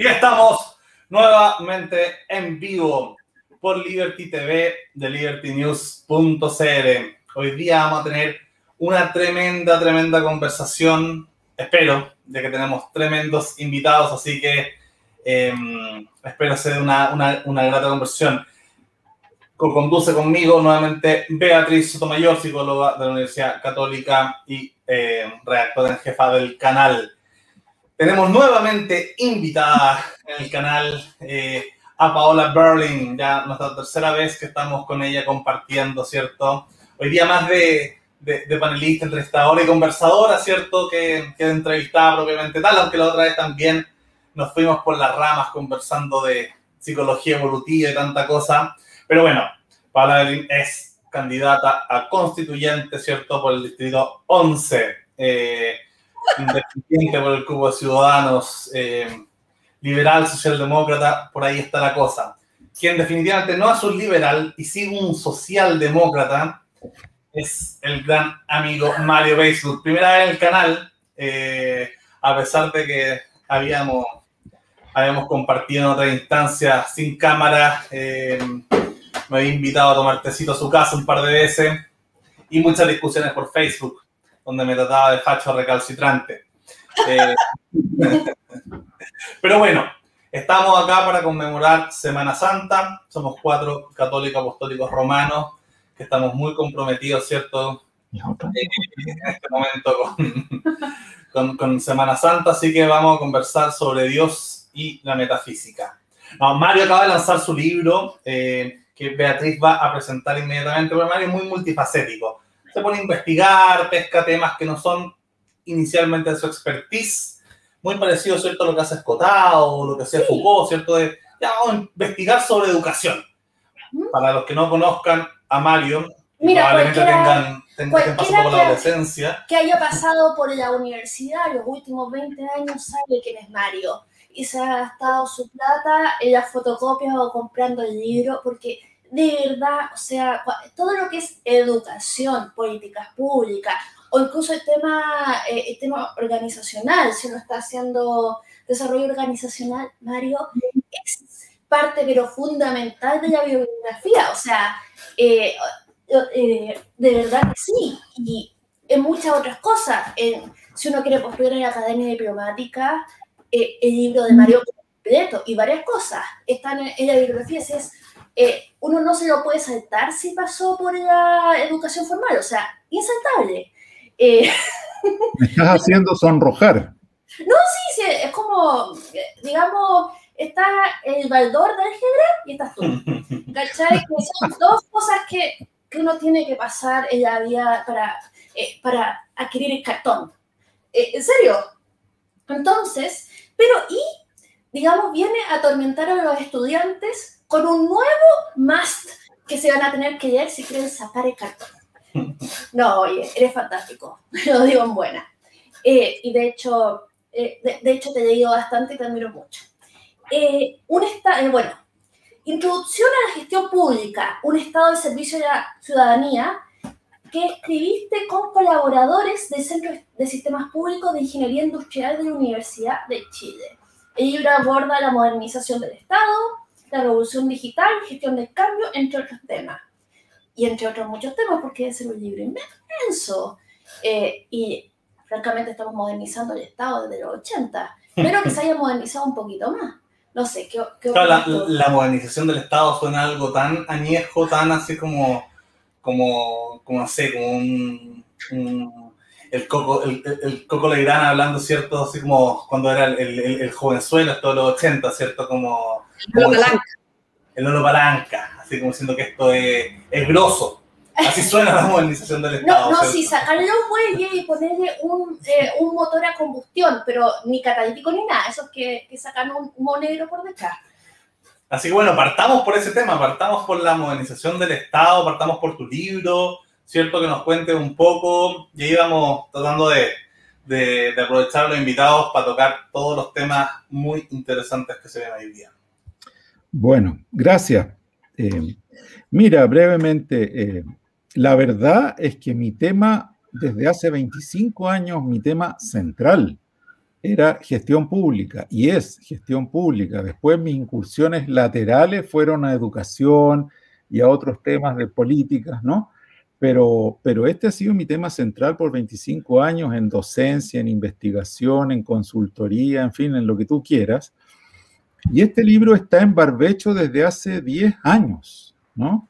Y estamos nuevamente en vivo por Liberty TV de libertynews.cl. Hoy día vamos a tener una tremenda, tremenda conversación. Espero de que tenemos tremendos invitados, así que em, espero ser una, una, una grata conversación. Conduce conmigo nuevamente Beatriz Sotomayor, psicóloga de la Universidad Católica y eh, redactora en jefa del canal. Tenemos nuevamente invitada en el canal eh, a Paola Berling, ya nuestra tercera vez que estamos con ella compartiendo, ¿cierto? Hoy día más de, de, panelista, entrevistadora y conversadora, ¿cierto? Que, que de entrevistada propiamente tal, aunque la otra vez también nos fuimos por las ramas conversando de psicología evolutiva y tanta cosa. Pero bueno, Paola Berling es candidata a constituyente, ¿cierto? Por el distrito 11. Eh, independiente por el Cubo de Ciudadanos, eh, liberal, socialdemócrata, por ahí está la cosa. Quien definitivamente no es un liberal y sí un socialdemócrata es el gran amigo Mario Beiswood. Primera vez en el canal, eh, a pesar de que habíamos, habíamos compartido en otra instancia sin cámara, eh, me había invitado a tomar tecito a su casa un par de veces y muchas discusiones por Facebook donde me trataba de facho recalcitrante. Eh, pero bueno, estamos acá para conmemorar Semana Santa. Somos cuatro católicos apostólicos romanos que estamos muy comprometidos, ¿cierto? Eh, en este momento con, con, Semana Santa, así que vamos a conversar sobre Dios y la metafísica. Mario acaba de lanzar su libro eh, que Beatriz va a presentar inmediatamente, pero Mario es muy multifacético se pone a investigar, pesca temas que no son inicialmente de su expertise, muy parecido, ¿cierto?, a lo que hace Escotado, lo que hacía Foucault, ¿cierto?, de, ya vamos a investigar sobre educación. Para los que no conozcan a Mario, probablemente tengan, tengan pasado por la adolescencia. Que haya pasado por la universidad los últimos 20 años sabe quién es Mario. Y se ha gastado su plata en las fotocopias o comprando el libro, porque de verdad, o sea, todo lo que es educación, políticas públicas, o incluso el tema, eh, el tema organizacional, si uno está haciendo desarrollo organizacional, Mario, es parte pero fundamental de la bibliografía, o sea, eh, eh, de verdad que sí, y en muchas otras cosas, si uno quiere postular en la Academia Diplomática, el libro de Mario completo y varias cosas están en, la bibliografía, es eh, uno no se lo puede saltar si pasó por la educación formal, o sea, insaltable. Eh, Me estás haciendo sonrojar. No, sí, sí, es como, digamos, está el baldor de álgebra y estás tú. ¿Cachai? Que son dos cosas que, que, uno tiene que pasar en la vida para, eh, para adquirir el cartón. ¿En serio? Entonces, pero y, digamos, viene a atormentar a los estudiantes con un nuevo must que se van a tener que leer si quieren sacar el cartón. No, oye, eres fantástico, lo digo en buena. Eh, y de hecho, eh, de, hecho te leído bastante y te admiro mucho. Eh, un estado, bueno, Introducción a la gestión pública, un estado de servicio a la ciudadanía que escribiste con colaboradores del Centro de Sistemas Públicos de Ingeniería Industrial de la Universidad de Chile. El libro aborda la modernización del Estado, la revolución digital, gestión del cambio, entre otros temas. Y entre otros muchos temas, porque es un libro inmenso. Eh, y francamente estamos modernizando el Estado desde los 80. Pero que se haya modernizado un poquito más. No sé, ¿qué, qué la, la, modernización del Estado suena algo tan añejo, tan así como, como, como no sé, como un, el Coco, el, el Coco Legrand hablando, ¿cierto? Así como cuando era el, el, el jovenzuelo, todos los 80, ¿cierto? Como el Lolo Palanca, así como diciendo que esto es, es grosso. Así suena la modernización del Estado. No, no, sí, sacarle un muelle y ponerle un, eh, un, motor a combustión, pero ni catalítico ni nada, eso es que, que sacan un humo negro por detrás. Así que bueno, partamos por ese tema, partamos por la modernización del Estado, partamos por tu libro, ¿cierto? Que nos cuente un poco, y ahí vamos tratando de, aprovechar los invitados para tocar todos los temas muy interesantes que se ven hoy día. Bueno, gracias. Eh, mira, brevemente, eh, la verdad es que mi tema, desde hace 25 años, mi tema central era gestión pública y es gestión pública. Después mis incursiones laterales fueron a educación y a otros temas de políticas, ¿no? Pero, pero este ha sido mi tema central por 25 años en docencia, en investigación, en consultoría, en fin, en lo que tú quieras. Y este libro está en barbecho desde hace 10 años, ¿no?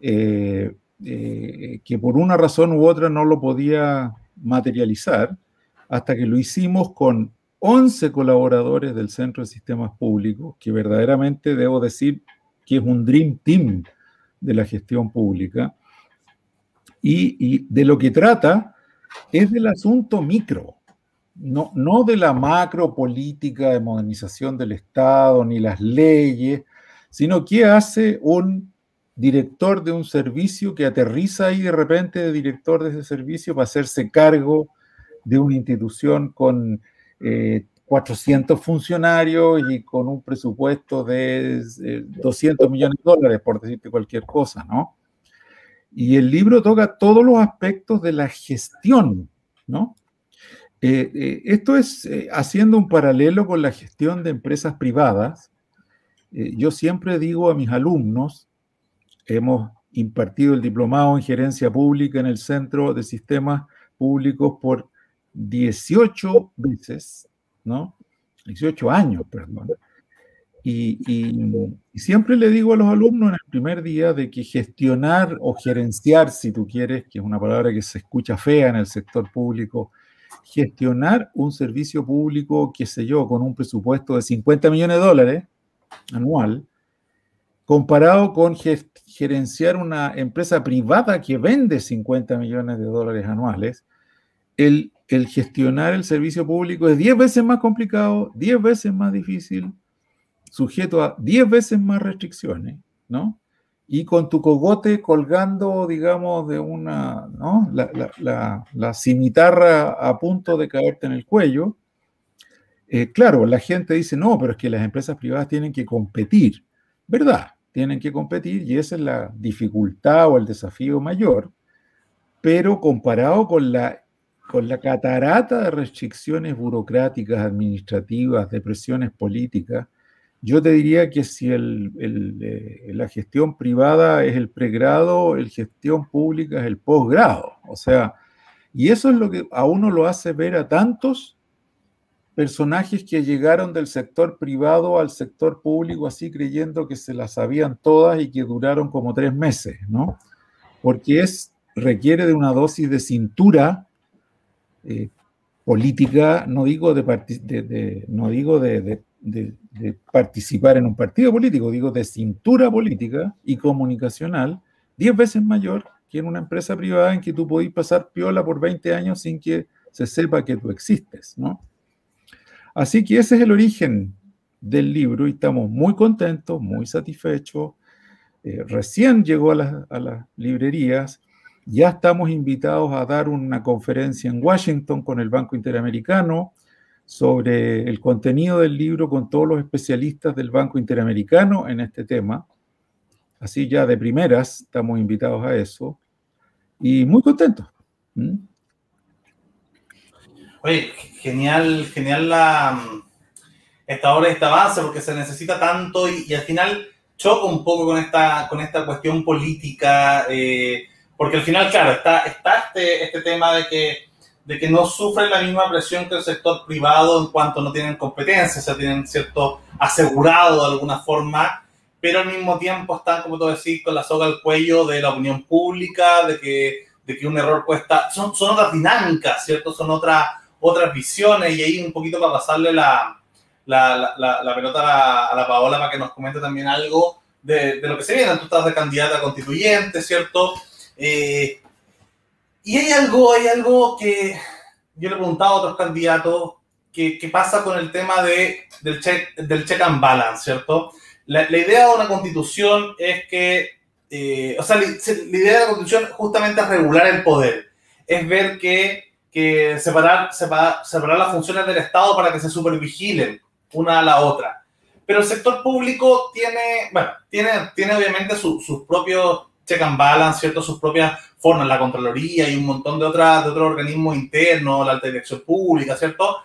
Eh, eh, que por una razón u otra no lo podía materializar hasta que lo hicimos con 11 colaboradores del Centro de Sistemas Públicos, que verdaderamente debo decir que es un Dream Team de la gestión pública. Y, de lo que trata es del asunto micro, no, no de la macro política de modernización del Estado ni las leyes, sino qué hace un director de un servicio que aterriza ahí de repente de director de ese servicio para hacerse cargo de una institución con 400 eh, funcionarios y con un presupuesto de 200 eh, millones de dólares, por decirte cualquier cosa, ¿no? Y el libro toca todos los aspectos de la gestión, ¿no? Eh, esto es haciendo un paralelo con la gestión de empresas privadas. yo siempre digo a mis alumnos, hemos impartido el diplomado en gerencia pública en el Centro de Sistemas Públicos por 18 veces, ¿no? 18 años, perdón. Y, siempre le digo a los alumnos en el primer día de que gestionar o gerenciar, si tú quieres, que es una palabra que se escucha fea en el sector público, gestionar un servicio público, qué sé yo, con un presupuesto de 50 millones de dólares anual, comparado con gerenciar una empresa privada que vende 50 millones de dólares anuales, el el gestionar el servicio público es 10 veces más complicado, 10 veces más difícil, sujeto a 10 veces más restricciones, ¿no? Y con tu cogote colgando, digamos, de una, ¿no? La, cimitarra a punto de caerte en el cuello. Eh, claro, la gente dice, no, pero es que las empresas privadas tienen que competir. ¿Verdad? Tienen que competir y esa es la dificultad o el desafío mayor. Pero comparado con la con la catarata de restricciones burocráticas, administrativas, de presiones políticas, yo te diría que si el, eh, la gestión privada es el pregrado, la gestión pública es el posgrado. O sea, y eso es lo que a uno lo hace ver a tantos personajes que llegaron del sector privado al sector público así creyendo que se las sabían todas y que duraron como tres meses, ¿no? Porque es, requiere de una dosis de cintura eh, política, no digo, de, no digo de, participar en un partido político, digo de cintura política y comunicacional, diez veces mayor que en una empresa privada en que tú podés pasar piola por 20 años sin que se sepa que tú existes, ¿no? Así que ese es el origen del libro y estamos muy contentos, muy satisfechos. Eh, recién llegó a, a las librerías ya estamos invitados a dar una conferencia en Washington con el Banco Interamericano sobre el contenido del libro con todos los especialistas del Banco Interamericano en este tema. Así ya de primeras estamos invitados a eso y muy contentos. ¿Mm? Oye, genial, genial la, esta obra, este avance, porque se necesita tanto y, al final choca un poco con esta, con esta cuestión política. Eh, porque al final, claro, está, está este, este tema de que, de que no sufren la misma presión que el sector privado en cuanto no tienen competencia, o sea, tienen cierto asegurado de alguna forma, pero al mismo tiempo están, como tú decís, con la soga al cuello de la opinión pública, de que, de que un error cuesta. Son, son otras dinámicas, ¿cierto? Son otras otras visiones y ahí un poquito para pasarle la, la, la, pelota a la, a la, Paola para que nos comente también algo de, de, lo que se viene. Tú estás de candidata constituyente, ¿cierto? Eh, y hay algo, hay algo que yo le he preguntado a otros candidatos que, pasa con el tema de, del, check, del check and balance, ¿cierto? La, idea de una constitución es que, eh, o sea, la, idea de la constitución justamente es regular el poder, es ver que, que separar, separar, separar las funciones del Estado para que se supervigilen una a la otra. Pero el sector público tiene, bueno, tiene, tiene obviamente sus propios check and ¿cierto? Sus propias formas, la Contraloría y un montón de, otras, de otros organismos internos, la alta dirección pública, ¿cierto?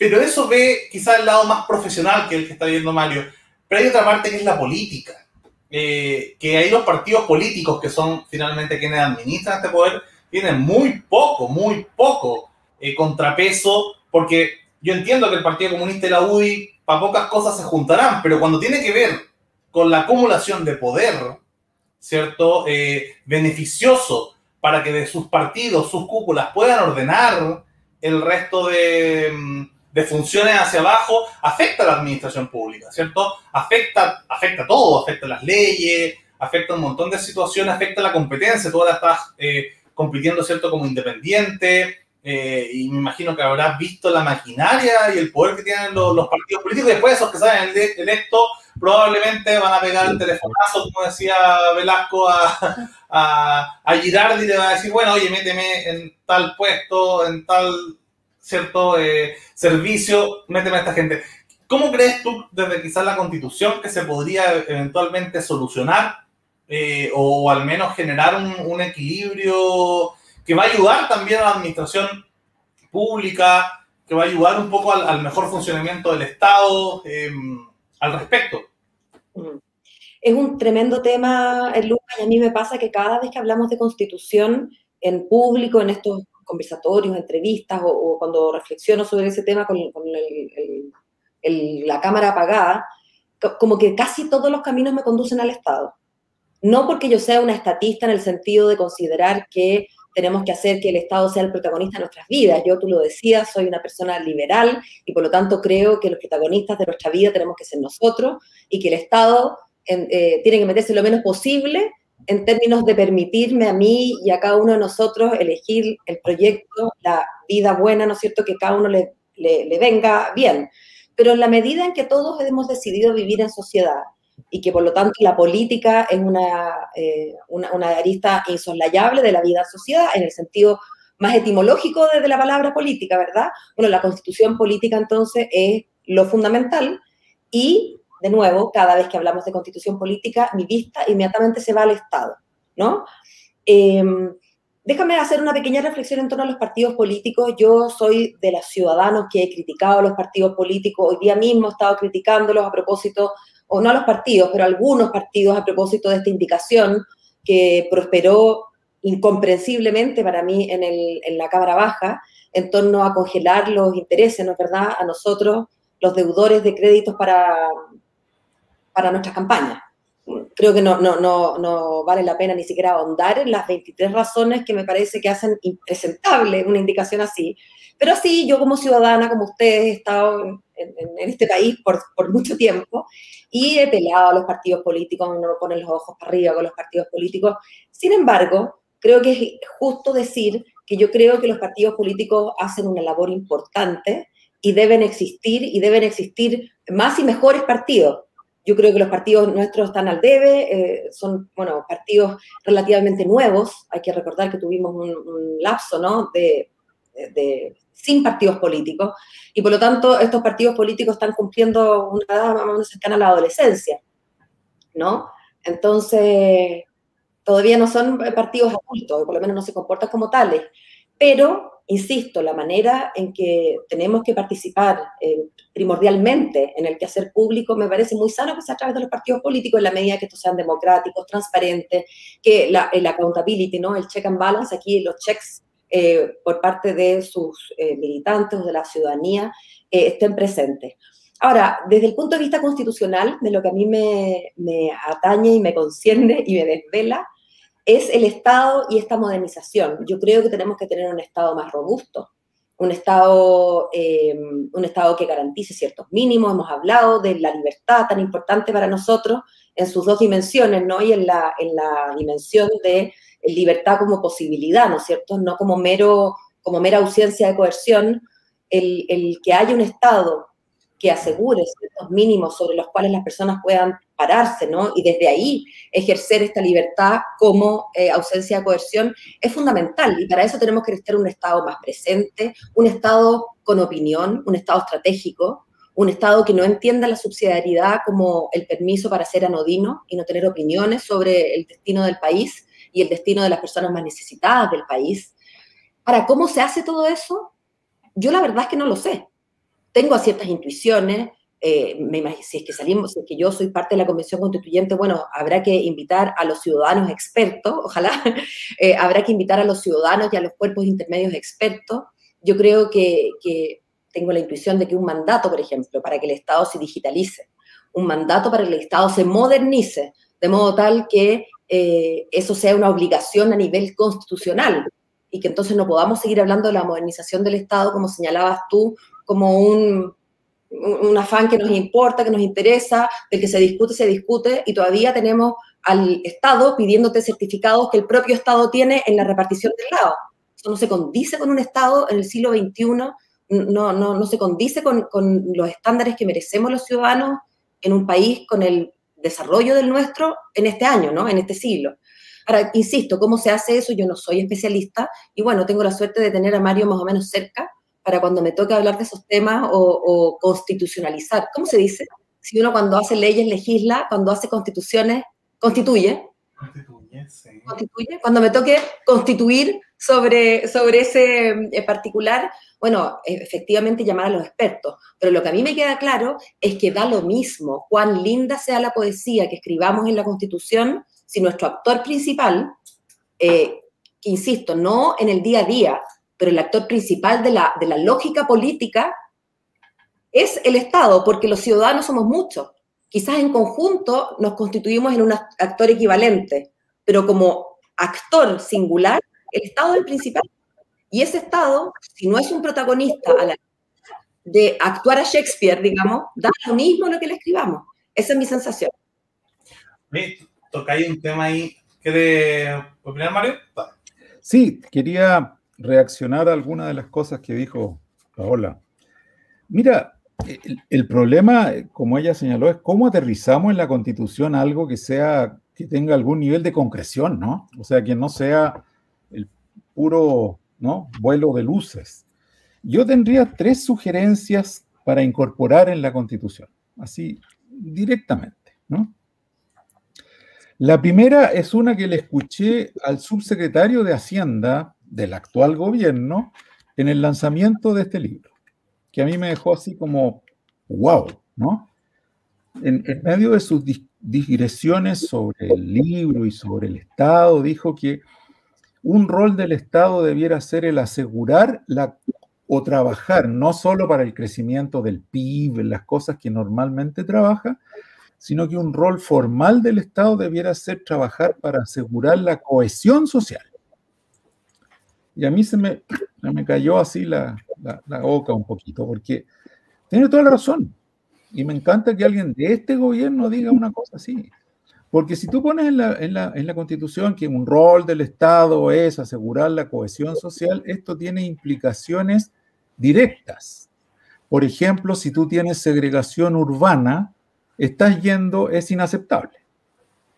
pero eso ve quizás el lado más profesional que el que está viendo Mario. Pero hay otra parte que es la política, eh, que hay los partidos políticos que son finalmente quienes administran este poder, tienen muy poco, muy poco eh, contrapeso, porque yo entiendo que el Partido Comunista y la UDI para pocas cosas se juntarán, pero cuando tiene que ver con la acumulación de poder, ¿cierto? Eh, beneficioso para que de sus partidos, sus cúpulas puedan ordenar el resto de, mm, de, funciones hacia abajo, afecta a la administración pública, ¿cierto? Afecta, afecta todo, afecta las leyes, afecta un montón de situaciones, afecta la competencia, tú ahora estás eh, compitiendo, ¿cierto? Como independiente, eh, y me imagino que habrás visto la maquinaria y el poder que tienen los, los partidos políticos, y después esos que salen electos probablemente van a pegar el telefonazo, como decía Velasco, a, a, a Girardi le va a decir, bueno, oye, méteme en tal puesto, en tal cierto eh, servicio, méteme a esta gente. ¿Cómo crees tú, desde quizás la constitución, que se podría eventualmente solucionar eh, o al menos generar un, un, equilibrio que va a ayudar también a la administración pública, que va a ayudar un poco al, al mejor funcionamiento del Estado eh, al respecto? Es un tremendo tema, Lucas, y a mí me pasa que cada vez que hablamos de constitución en público, en estos conversatorios, entrevistas, o, cuando reflexiono sobre ese tema con, la cámara apagada, como que casi todos los caminos me conducen al Estado. No porque yo sea una estatista en el sentido de considerar que tenemos que hacer que el Estado sea el protagonista de nuestras vidas. Yo, tú lo decías, soy una persona liberal y por lo tanto creo que los protagonistas de nuestra vida tenemos que ser nosotros y que el Estado en, eh, tiene que meterse lo menos posible en términos de permitirme a mí y a cada uno de nosotros elegir el proyecto, la vida buena, ¿no es cierto?, que cada uno le, le, le venga bien. Pero en la medida en que todos hemos decidido vivir en sociedad y que por lo tanto la política es una, eh, una, una, arista insoslayable de la vida en sociedad, en el sentido más etimológico de, de, la palabra política, ¿verdad? Bueno, la constitución política entonces es lo fundamental y de nuevo, cada vez que hablamos de constitución política, mi vista inmediatamente se va al Estado, ¿no? Eh, déjame hacer una pequeña reflexión en torno a los partidos políticos. Yo soy de los ciudadanos que he criticado a los partidos políticos. Hoy día mismo he estado criticándolos a propósito, o no a los partidos, pero a algunos partidos a propósito de esta indicación que prosperó incomprensiblemente para mí en, el, en la Cámara Baja en torno a congelar los intereses, ¿no es verdad?, a nosotros, los deudores de créditos para, para nuestras campañas. Creo que no, no, no, no vale la pena ni siquiera ahondar en las 23 razones que me parece que hacen impresentable una indicación así. Pero sí, yo como ciudadana, como ustedes, he estado en, en, este país por, por, mucho tiempo y he peleado a los partidos políticos, no ponen los ojos para arriba con los partidos políticos. Sin embargo, creo que es justo decir que yo creo que los partidos políticos hacen una labor importante y deben existir y deben existir más y mejores partidos. Yo creo que los partidos nuestros están al debe, eh, son, bueno, partidos relativamente nuevos. Hay que recordar que tuvimos un, un lapso, ¿no?, de, de, sin partidos políticos. Y por lo tanto, estos partidos políticos están cumpliendo una edad más o cercana a la adolescencia, ¿no? Entonces, todavía no son partidos adultos, por lo menos no se comportan como tales. Pero insisto, la manera en que tenemos que participar eh, primordialmente en el quehacer público me parece muy sano que sea a través de los partidos políticos en la medida que estos sean democráticos, transparentes, que la, accountability, ¿no? el check and balance, aquí los checks eh, por parte de sus eh, militantes o de la ciudadanía eh, estén presentes. Ahora, desde el punto de vista constitucional, de lo que a mí me, me atañe y me concierne y me desvela, es el Estado y esta modernización. Yo creo que tenemos que tener un Estado más robusto, un Estado, eh, un Estado que garantice ciertos mínimos. Hemos hablado de la libertad tan importante para nosotros en sus dos dimensiones, ¿no? Y en la, en la dimensión de libertad como posibilidad, ¿no es cierto? No como, mero, como mera ausencia de coerción. El, que haya un Estado que asegure ciertos mínimos sobre los cuales las personas puedan pararse, ¿no? Y desde ahí ejercer esta libertad como eh, ausencia de coerción es fundamental. Y para eso tenemos que estar un Estado más presente, un Estado con opinión, un Estado estratégico, un Estado que no entienda la subsidiariedad como el permiso para ser anodino y no tener opiniones sobre el destino del país y el destino de las personas más necesitadas del país. Para cómo se hace todo eso, yo la verdad es que no lo sé. tengo ciertas intuiciones, eh, si es que salimos, si es que yo soy parte de la Convención Constituyente, bueno, habrá que invitar a los ciudadanos expertos, ojalá, eh, habrá que invitar a los ciudadanos y a los cuerpos intermedios expertos. Yo creo que, tengo la intuición de que un mandato, por ejemplo, para que el Estado se digitalice, un mandato para que el Estado se modernice, de modo tal que eh, eso sea una obligación a nivel constitucional y que entonces no podamos seguir hablando de la modernización del Estado, como señalabas tú, como un, un afán que nos importa, que nos interesa, del que se discute, se discute, y todavía tenemos al Estado pidiéndote certificados que el propio Estado tiene en la repartición del lado. Eso no se condice con un Estado en el siglo XXI, no, no, no se condice con, con los estándares que merecemos los ciudadanos en un país con el desarrollo del nuestro en este año, ¿no? En este siglo. Ahora, insisto, ¿cómo se hace eso? Yo no soy especialista y bueno, tengo la suerte de tener a Mario más o menos cerca para cuando me toque hablar de esos temas o, constitucionalizar. ¿Cómo se dice? Si uno cuando hace leyes legisla, cuando hace constituciones, constituye. Constituye, sí. Constituye. Cuando me toque constituir sobre, sobre ese eh, particular, bueno, efectivamente llamar a los expertos. Pero lo que a mí me queda claro es que da lo mismo cuán linda sea la poesía que escribamos en la Constitución, si nuestro actor principal, eh, insisto, no en el día a día, pero el actor principal de la, de la lógica política es el Estado, porque los ciudadanos somos muchos. Quizás en conjunto nos constituimos en un actor equivalente, pero como actor singular, el Estado es el principal. Y ese Estado, si no es un protagonista de actuar a Shakespeare, digamos, da lo mismo lo que le escribamos. Esa es mi sensación. Toca ahí un tema ahí. ¿Quiere opinar, Mario? Sí, quería reaccionar a algunas de las cosas que dijo Paola. Mira, el, problema, como ella señaló, es cómo aterrizamos en la Constitución algo que sea, que tenga algún nivel de concreción, ¿no? O sea, que no sea el puro, ¿no? Vuelo de luces. Yo tendría tres sugerencias para incorporar en la Constitución, así directamente, ¿no? La primera es una que le escuché al subsecretario de Hacienda del actual gobierno en el lanzamiento de este libro, que a mí me dejó así como, wow, ¿no? En, medio de sus digresiones sobre el libro y sobre el Estado, dijo que un rol del Estado debiera ser el asegurar la, o trabajar no solo para el crecimiento del PIB, las cosas que normalmente trabaja, sino que un rol formal del Estado debiera ser trabajar para asegurar la cohesión social. Y a mí se me, me cayó así la, boca un poquito, porque tiene toda la razón. Y me encanta que alguien de este gobierno diga una cosa así. Porque si tú pones en la, en, la, en la, Constitución que un rol del Estado es asegurar la cohesión social, esto tiene implicaciones directas. Por ejemplo, si tú tienes segregación urbana, estás yendo, es inaceptable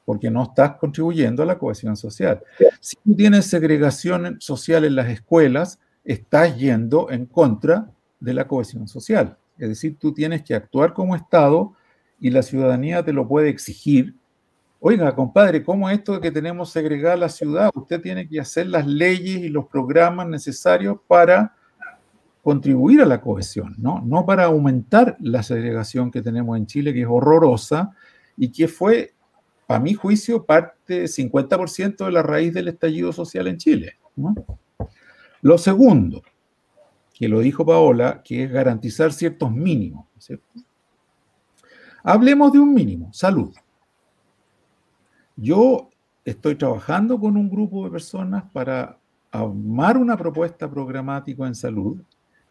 porque no estás contribuyendo a la cohesión social. Si tú tienes segregación social en las escuelas, estás yendo en contra de la cohesión social. Es decir, tú tienes que actuar como Estado y la ciudadanía te lo puede exigir. Oiga, compadre, ¿cómo esto de que tenemos segregada la ciudad? Usted tiene que hacer las leyes y los programas necesarios para contribuir a la cohesión, ¿no? No para aumentar la segregación que tenemos en Chile, que es horrorosa y que fue a mi juicio, parte 50% de la raíz del estallido social en Chile. Lo segundo, que lo dijo Paola, que es garantizar ciertos mínimos. Hablemos de un mínimo, salud. Yo estoy trabajando con un grupo de personas para armar una propuesta programática en salud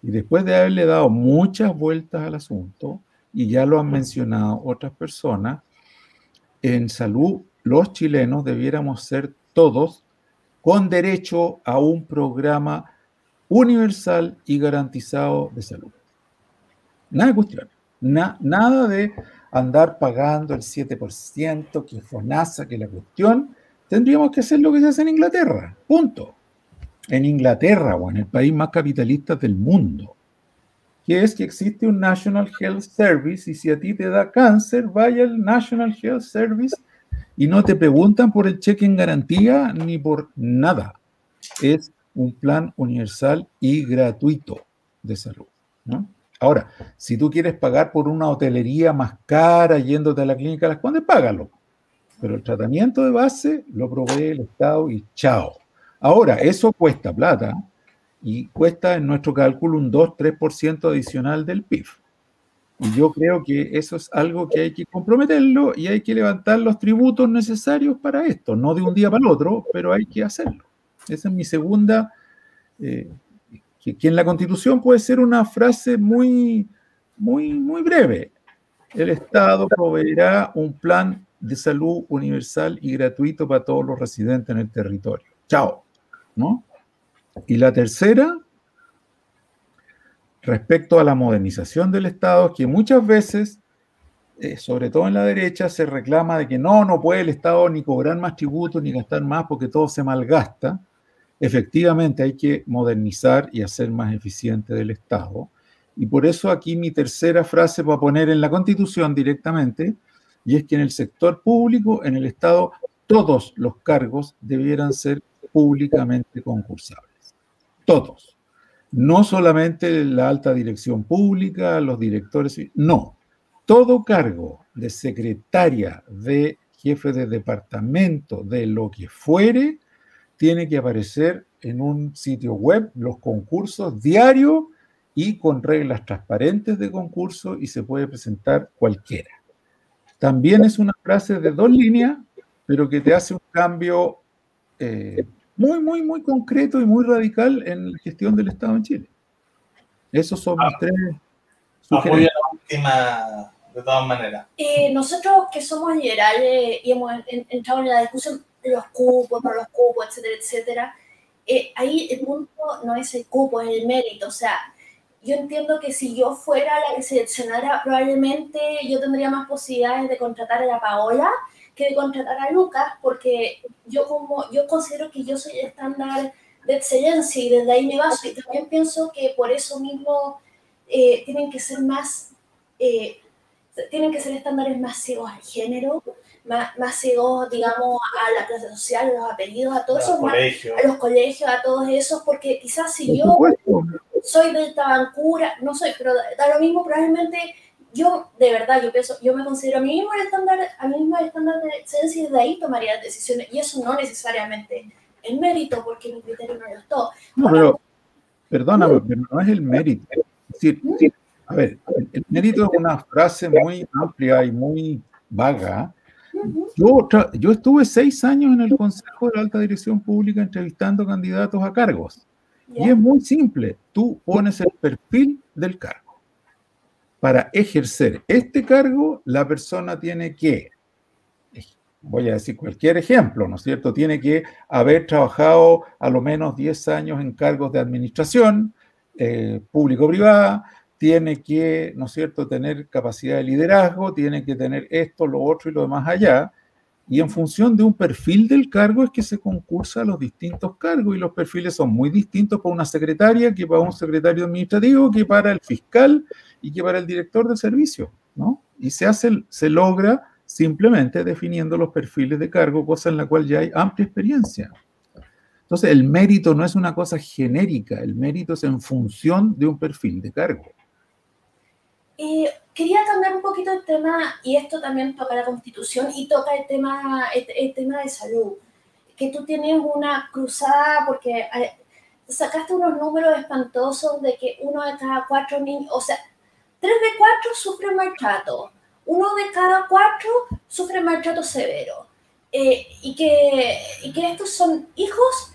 y después de haberle dado muchas vueltas al asunto, y ya lo han mencionado otras personas, en salud los chilenos debiéramos ser todos con derecho a un programa universal y garantizado de salud. Nada de cuestión. nada de andar pagando el 7%, que FONASA, que la cuestión. Tendríamos que hacer lo que se hace en Inglaterra. Punto. En Inglaterra o en el país más capitalista del mundo que es que existe un National Health Service y si a ti te da cáncer, vaya al National Health Service y no te preguntan por el cheque en garantía ni por nada. Es un plan universal y gratuito de salud. Ahora, si tú quieres pagar por una hotelería más cara yéndote a la clínica Las Condes, págalo. Pero el tratamiento de base lo provee el Estado y chao. Ahora, eso cuesta plata y cuesta en nuestro cálculo un 2-3% adicional del PIB. Y yo creo que eso es algo que hay que comprometerlo y hay que levantar los tributos necesarios para esto, no de un día para el otro, pero hay que hacerlo. Esa es mi segunda, eh, que, en la Constitución puede ser una frase muy, muy, muy breve. El Estado proveerá un plan de salud universal y gratuito para todos los residentes en el territorio. Chao. ¿No? Y la tercera, respecto a la modernización del Estado, que muchas veces, eh, sobre todo en la derecha, se reclama de que no, no puede el Estado ni cobrar más tributos ni gastar más porque todo se malgasta. Efectivamente, hay que modernizar y hacer más eficiente del Estado. Y por eso aquí mi tercera frase va a poner en la Constitución directamente, y es que en el sector público, en el Estado, todos los cargos debieran ser públicamente concursables. Todos. No solamente la alta dirección pública, los directores, no. Todo cargo de secretaria, de jefe de departamento, de lo que fuere, tiene que aparecer en un sitio web, los concursos diarios y con reglas transparentes de concurso y se puede presentar cualquiera. También es una frase de dos líneas, pero que te hace un cambio eh, muy, muy, muy concreto y muy radical en la gestión del Estado en Chile. Esos son mis tres. Apoyo la última, de todas maneras. Eh, nosotros que somos liberales y hemos entrado en la discusión los cupos, no los cupos, etcétera, etcétera, eh, ahí el punto no es el cupo, es el mérito. O sea, yo entiendo que si yo fuera la que seleccionara, probablemente yo tendría más posibilidades de contratar a la Paola que de contratar a Lucas, porque yo como yo considero que yo soy el estándar de excelencia y desde ahí me baso. Y también pienso que por eso mismo eh, tienen que ser más, eh, tienen que ser estándares más ciegos al género, más, más ciegos, digamos, a la clase social, a los apellidos, a todos esos, a los colegios, a todos esos, porque quizás si yo soy de Tabancura, no soy, pero da lo mismo, probablemente yo, de verdad, yo pienso, yo me considero a mí mismo el estándar, a mí mismo el estándar de excelencia y de ahí tomaría decisiones, y eso no necesariamente el mérito, porque mi criterio no lo es todo. No, pero, perdóname, pero no es el mérito. Es decir, ¿Mm? A ver, el, mérito es una frase muy amplia y muy vaga. Yo, estuve seis años en el Consejo de la Alta Dirección Pública entrevistando candidatos a cargos. Y es muy simple, tú pones el perfil del cargo. Para ejercer este cargo, la persona tiene que, voy a decir cualquier ejemplo, ¿no es cierto? Tiene que haber trabajado a lo menos 10 años en cargos de administración eh, público-privada, tiene que, ¿no es cierto?, tener capacidad de liderazgo, tiene que tener esto, lo otro y lo demás allá, y en función de un perfil del cargo es que se concursa a los distintos cargos y los perfiles son muy distintos para una secretaria que para un secretario administrativo, que para el fiscal y que para el director del servicio, ¿no? Y se hace, se logra simplemente definiendo los perfiles de cargo, cosa en la cual ya hay amplia experiencia. Entonces, el mérito no es una cosa genérica, el mérito es en función de un perfil de cargo. Eh, quería cambiar un poquito el tema, y esto también toca la constitución y toca el tema, el, tema de salud, que tú tienes una cruzada porque eh, sacaste unos números espantosos de que uno de cada cuatro niños, o sea, tres de cuatro sufren maltrato, uno de cada cuatro sufre maltrato severo, eh, y, que, y que estos son hijos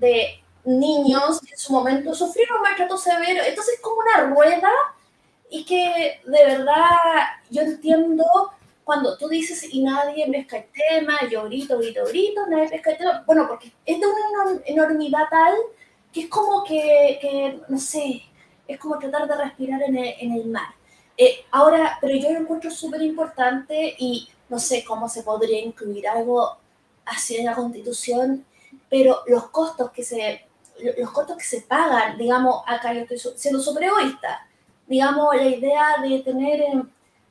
de niños que en su momento sufrieron maltrato severo, entonces es como una rueda y que de verdad yo entiendo cuando tú dices y nadie pesca el tema, yo grito, grito, grito, nadie pesca el tema, bueno, porque es de una enormidad tal que es como que, que no sé, es como tratar de respirar en el, en el mar. Eh, ahora, pero yo lo encuentro súper importante y no sé cómo se podría incluir algo así en la constitución, pero los costos que se, los costos que se pagan, digamos, acá yo estoy siendo súper egoísta, digamos, la idea de tener,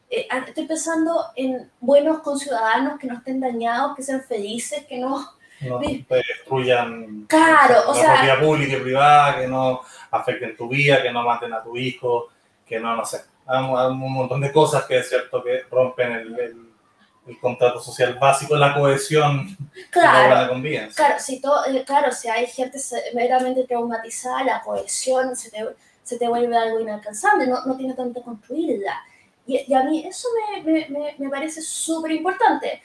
eh, estoy pensando en buenos conciudadanos que no estén dañados, que sean felices, que no... No destruyan. Claro, o la sea, propiedad pública y privada, que no afecten tu vida, que no maten a tu hijo, que no, no sé, hay, un montón de cosas que es cierto que rompen el, el, contrato social básico, la cohesión claro, la convivencia. Claro, si, todo, eh, claro, si hay gente meramente traumatizada, la cohesión se te, se te vuelve algo inalcanzable, no, no tiene tanto construirla. Y, y a mí eso me, me, me parece súper importante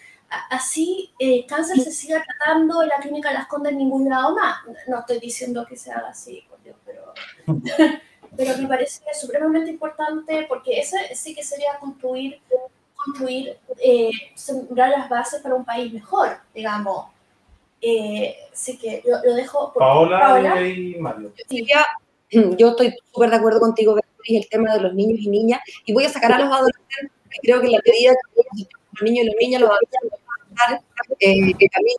así el cáncer se siga tratando en la clínica Las Condes en ningún lado más. No estoy diciendo que se haga así, por Dios, pero, pero me parece supremamente importante porque ese sí que sería construir, construir eh, sembrar las bases para un país mejor, digamos. Eh, así que lo, dejo por Paola, y Mario. Yo estoy súper de acuerdo contigo, en el tema de los niños y niñas, y voy a sacar a los adolescentes, creo que la medida que los niños y las niñas, los adolescentes eh, que también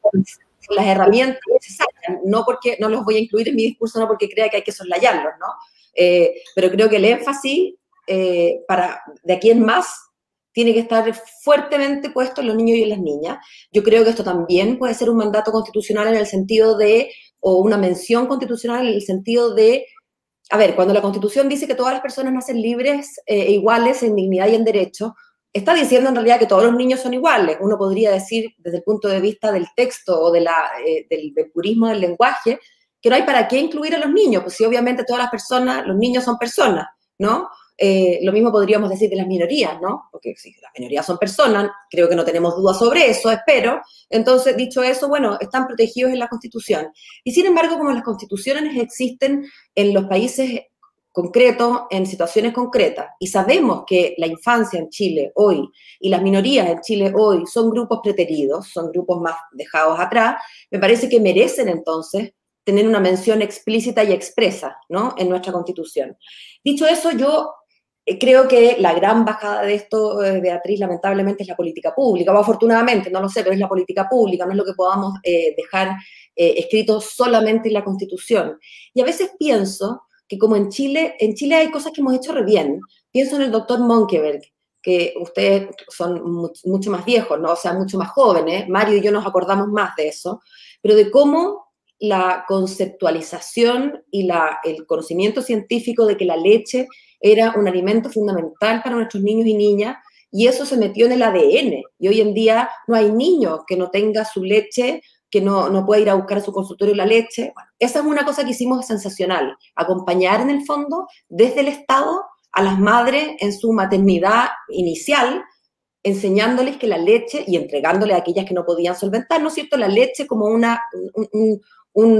con las herramientas necesarias, no porque no los voy a incluir en mi discurso, no porque crea que hay que soslayarlos, ¿no? Eh, pero creo que el énfasis eh, para de aquí en más tiene que estar fuertemente puesto en los niños y en las niñas. Yo creo que esto también puede ser un mandato constitucional en el sentido de, o una mención constitucional en el sentido de, a ver, cuando la Constitución dice que todas las personas nacen libres e iguales en dignidad y en derecho, está diciendo en realidad que todos los niños son iguales. Uno podría decir desde el punto de vista del texto o de la, eh, del, purismo del lenguaje que no hay para qué incluir a los niños, pues si obviamente todas las personas, los niños son personas, ¿no? Eh, lo mismo podríamos decir de las minorías, ¿no? Porque si las minorías son personas, creo que no tenemos dudas sobre eso, espero. Entonces, dicho eso, bueno, están protegidos en la Constitución. Y sin embargo, como las constituciones existen en los países concreto en situaciones concretas y sabemos que la infancia en Chile hoy y las minorías en Chile hoy son grupos preteridos, son grupos más dejados atrás, me parece que merecen entonces tener una mención explícita y expresa ¿no? en nuestra constitución. Dicho eso, yo creo que la gran bajada de esto, eh, Beatriz, lamentablemente es la política pública, o afortunadamente, no lo sé, pero es la política pública, no es lo que podamos eh, dejar escrito solamente en la constitución. Y a veces pienso que como en Chile, en Chile hay cosas que hemos hecho re bien. Pienso en el doctor Monkeberg, que ustedes son mucho más viejos, ¿no? o sea, mucho más jóvenes, Mario y yo nos acordamos más de eso, pero de cómo la conceptualización y la, el conocimiento científico de que la leche era un alimento fundamental para nuestros niños y niñas, y eso se metió en el ADN. Y hoy en día no hay niño que no tenga su leche que no, no puede ir a buscar a su consultorio la leche. Esa es una cosa que hicimos sensacional, acompañar en el fondo desde el Estado a las madres en su maternidad inicial, enseñándoles que la leche y entregándole a aquellas que no podían solventar, ¿no es cierto?, la leche como una, un, un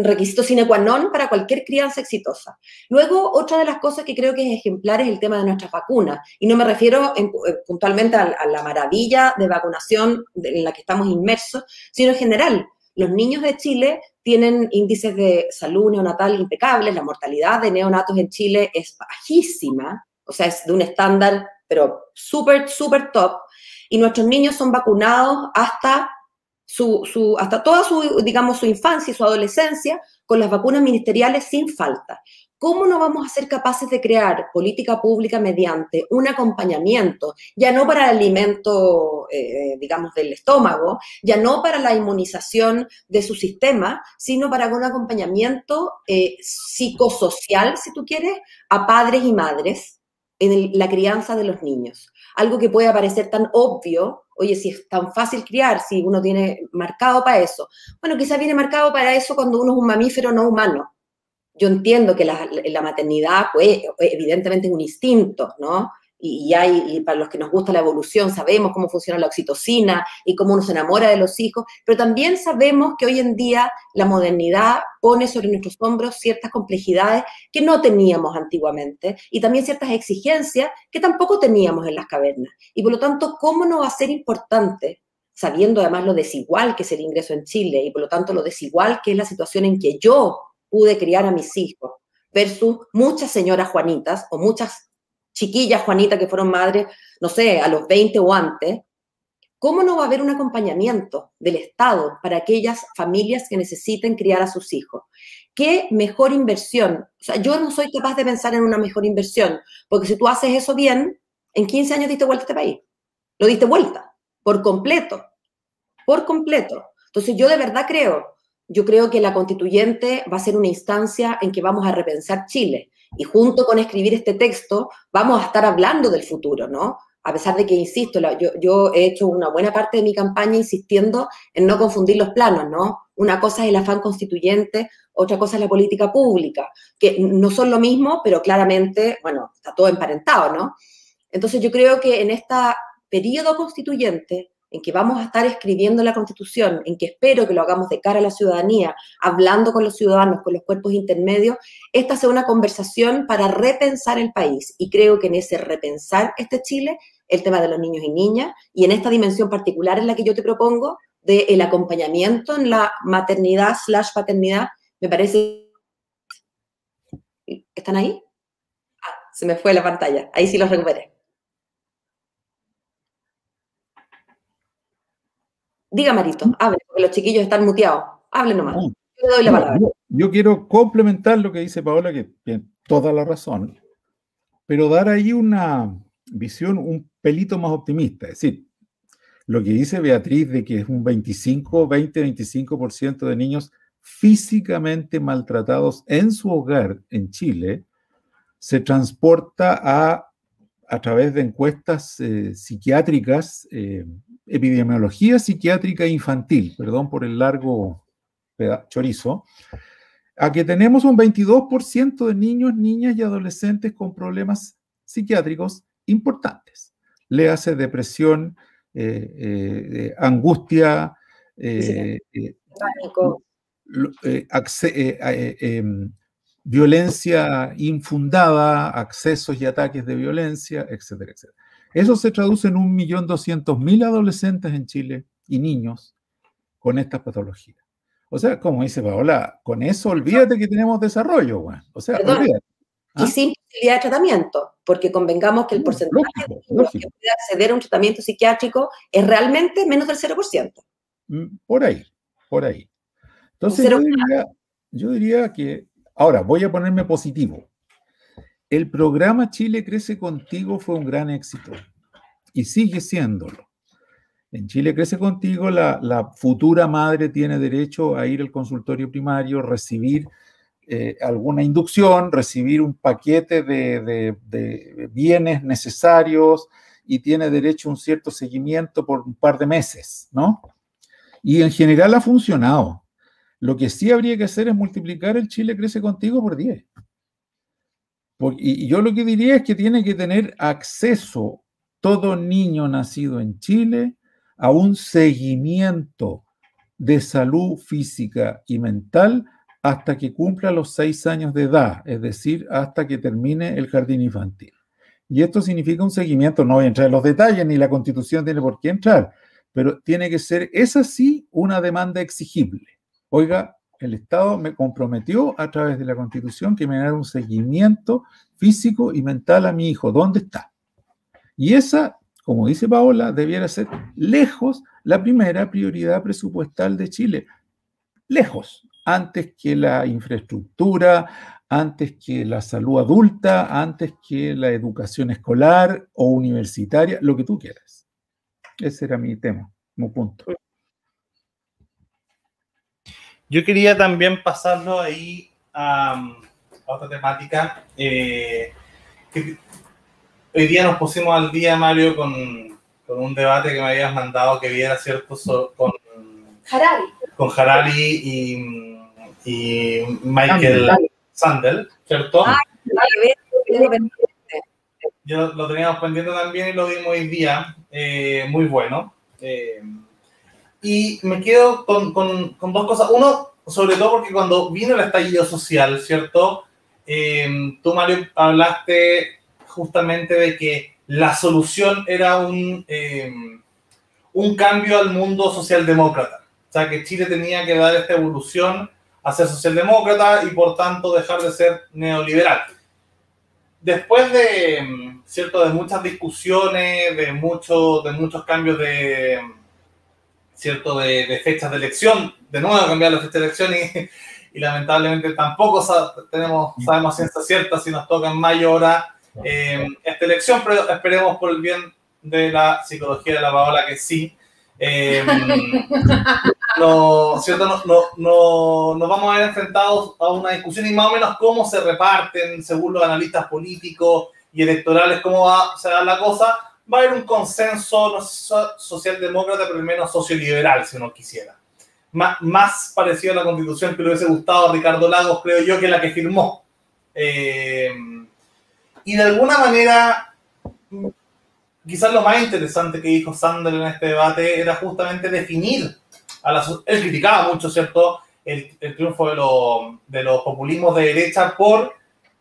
requisito sine qua non para cualquier crianza exitosa. Luego, otra de las cosas que creo que es ejemplar es el tema de nuestras vacunas. Y no me refiero eh, puntualmente a, a, la maravilla de vacunación en la que estamos inmersos, sino en general. Los niños de Chile tienen índices de salud neonatal impecables, la mortalidad de neonatos en Chile es bajísima, o sea, es de un estándar, pero súper, súper top, y nuestros niños son vacunados hasta su, su, hasta toda su, digamos, su infancia y su adolescencia con las vacunas ministeriales sin falta. ¿Cómo no vamos a ser capaces de crear política pública mediante un acompañamiento, ya no para el alimento, eh, digamos, del estómago, ya no para la inmunización de su sistema, sino para un acompañamiento eh, psicosocial, si tú quieres, a padres y madres en la crianza de los niños? Algo que puede parecer tan obvio, oye, si es tan fácil criar, si uno tiene marcado para eso. Bueno, quizás viene marcado para eso cuando uno es un mamífero no humano yo entiendo que la, maternidad, pues, evidentemente es un instinto, ¿no? Y, hay, para los que nos gusta la evolución, sabemos cómo funciona la oxitocina y cómo uno se enamora de los hijos, pero también sabemos que hoy en día la modernidad pone sobre nuestros hombros ciertas complejidades que no teníamos antiguamente y también ciertas exigencias que tampoco teníamos en las cavernas. Y por lo tanto, ¿cómo no va a ser importante sabiendo además lo desigual que es el ingreso en Chile y por lo tanto lo desigual que es la situación en que yo pude criar a mis hijos, versus muchas señoras Juanitas o muchas chiquillas Juanitas que fueron madres, no sé, a los 20 o antes, ¿cómo no va a haber un acompañamiento del Estado para aquellas familias que necesiten criar a sus hijos? ¿Qué mejor inversión? O sea, yo no soy capaz de pensar en una mejor inversión, porque si tú haces eso bien, en 15 años diste vuelta a este país. Lo diste vuelta, por completo, por completo. Entonces yo de verdad creo yo creo que la constituyente va a ser una instancia en que vamos a repensar Chile Y junto con escribir este texto, vamos a estar hablando del futuro, ¿no? A pesar de que, insisto, yo, yo he hecho una buena parte de mi campaña insistiendo en no confundir los planos, ¿no? Una cosa es el afán constituyente, otra cosa es la política pública, que no son lo mismo, pero claramente, bueno, está todo emparentado, ¿no? Entonces yo creo que en este periodo constituyente, en que vamos a estar escribiendo la constitución, en que espero que lo hagamos de cara a la ciudadanía, hablando con los ciudadanos, con los cuerpos intermedios, esta sea una conversación para repensar el país. Y creo que en ese repensar este Chile, el tema de los niños y niñas, y en esta dimensión particular en la que yo te propongo, del acompañamiento en la maternidad slash paternidad, me parece... ¿Están ahí? Ah, se me fue la pantalla. Ahí sí los recuperé. Diga, Marito, hable, porque los chiquillos están muteados. Hable nomás. yo le doy la palabra. Yo, quiero complementar lo que dice Paola, que tiene toda la razón, pero dar ahí una visión un pelito más optimista. Es decir, lo que dice Beatriz de que es un 25, 20, 25% de niños físicamente maltratados en su hogar en Chile, se transporta a, a través de encuestas eh, psiquiátricas eh, epidemiología psiquiátrica infantil, perdón por el largo chorizo, a que tenemos un 22% de niños, niñas y adolescentes con problemas psiquiátricos importantes. Le hace depresión, eh, eh, angustia, eh, violencia infundada, accesos y ataques de violencia, etcétera, etcétera. Eso se traduce en 1.200.000 adolescentes en Chile y niños con estas patologías. O sea, como dice Paola, con eso olvídate que tenemos desarrollo, güey. O sea, olvídate. Y ¿ah? sin posibilidad de tratamiento, porque convengamos que el porcentaje de niños que puede acceder a un tratamiento psiquiátrico es realmente menos del 0%. Mm, por ahí, por ahí. Entonces, yo diría, yo diría que, ahora voy a ponerme positivo el programa Chile Crece Contigo fue un gran éxito y sigue siéndolo. En Chile Crece Contigo, la, futura madre tiene derecho a ir al consultorio primario, recibir eh, alguna inducción, recibir un paquete de, de, bienes necesarios y tiene derecho a un cierto seguimiento por un par de meses, ¿no? Y en general ha funcionado. Lo que sí habría que hacer es multiplicar el Chile Crece Contigo por 10 y yo lo que diría es que tiene que tener acceso todo niño nacido en Chile a un seguimiento de salud física y mental hasta que cumpla los seis años de edad, es decir, hasta que termine el jardín infantil. Y esto significa un seguimiento, no voy a entrar en los detalles, ni la constitución tiene por qué entrar, pero tiene que ser, es así, una demanda exigible. Oiga, el Estado me comprometió a través de la Constitución que me diera un seguimiento físico y mental a mi hijo. ¿Dónde está? Y esa, como dice Paola, debiera ser lejos la primera prioridad presupuestal de Chile. Lejos, antes que la infraestructura, antes que la salud adulta, antes que la educación escolar o universitaria, lo que tú quieras. Ese era mi tema, mi punto. Yo quería también pasarlo ahí a, otra temática. Eh, hoy día nos pusimos al día, Mario, con, un debate que me habías mandado que viera, ¿cierto? con Harari. Con Harari y, Michael Sandel, ¿cierto? Ah, Yo lo teníamos pendiente también y lo vimos hoy día. Eh, muy bueno. Eh, y me quedo con, con, con, dos cosas. Uno, sobre todo porque cuando vino el estallido social, ¿cierto? Eh, tú, Mario, hablaste justamente de que la solución era un, eh, un cambio al mundo socialdemócrata. O sea, que Chile tenía que dar esta evolución a ser socialdemócrata y por tanto dejar de ser neoliberal. Después de, ¿cierto? de muchas discusiones, de, mucho, de muchos cambios de, ¿cierto? De, fechas de elección, de nuevo cambiar la fecha de elección y, lamentablemente tampoco tenemos, sabemos ciencia cierta si nos toca en mayo ahora eh, esta elección, pero esperemos por el bien de la psicología de la Paola que sí, Eh, no, ¿cierto? No, no, no, nos vamos a ver enfrentados a una discusión y más o menos cómo se reparten, según los analistas políticos y electorales, cómo va a dar la cosa. Va a haber un consenso no socialdemócrata, pero al menos socioliberal, si uno quisiera. Más, parecido a la constitución que le hubiese gustado a Ricardo Lagos, creo yo, que la que firmó. Eh, y de alguna manera, quizás lo más interesante que dijo Sander en este debate era justamente definir a la... Él criticaba mucho, ¿cierto?, el, triunfo de, los populismos de derecha por,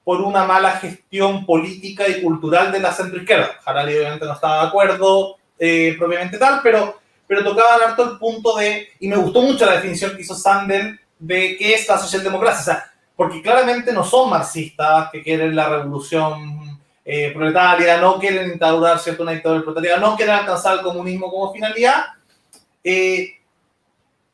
por una mala gestión política y cultural de la centroizquierda. Harari obviamente no estaba de acuerdo eh, propiamente tal, pero, pero tocaba harto el punto de, y me gustó mucho la definición que hizo Sander de qué es la socialdemocracia. Porque claramente no son marxistas que quieren la revolución eh, proletaria, no quieren instaurar cierto una dictadura proletaria, no quieren alcanzar el comunismo como finalidad, eh,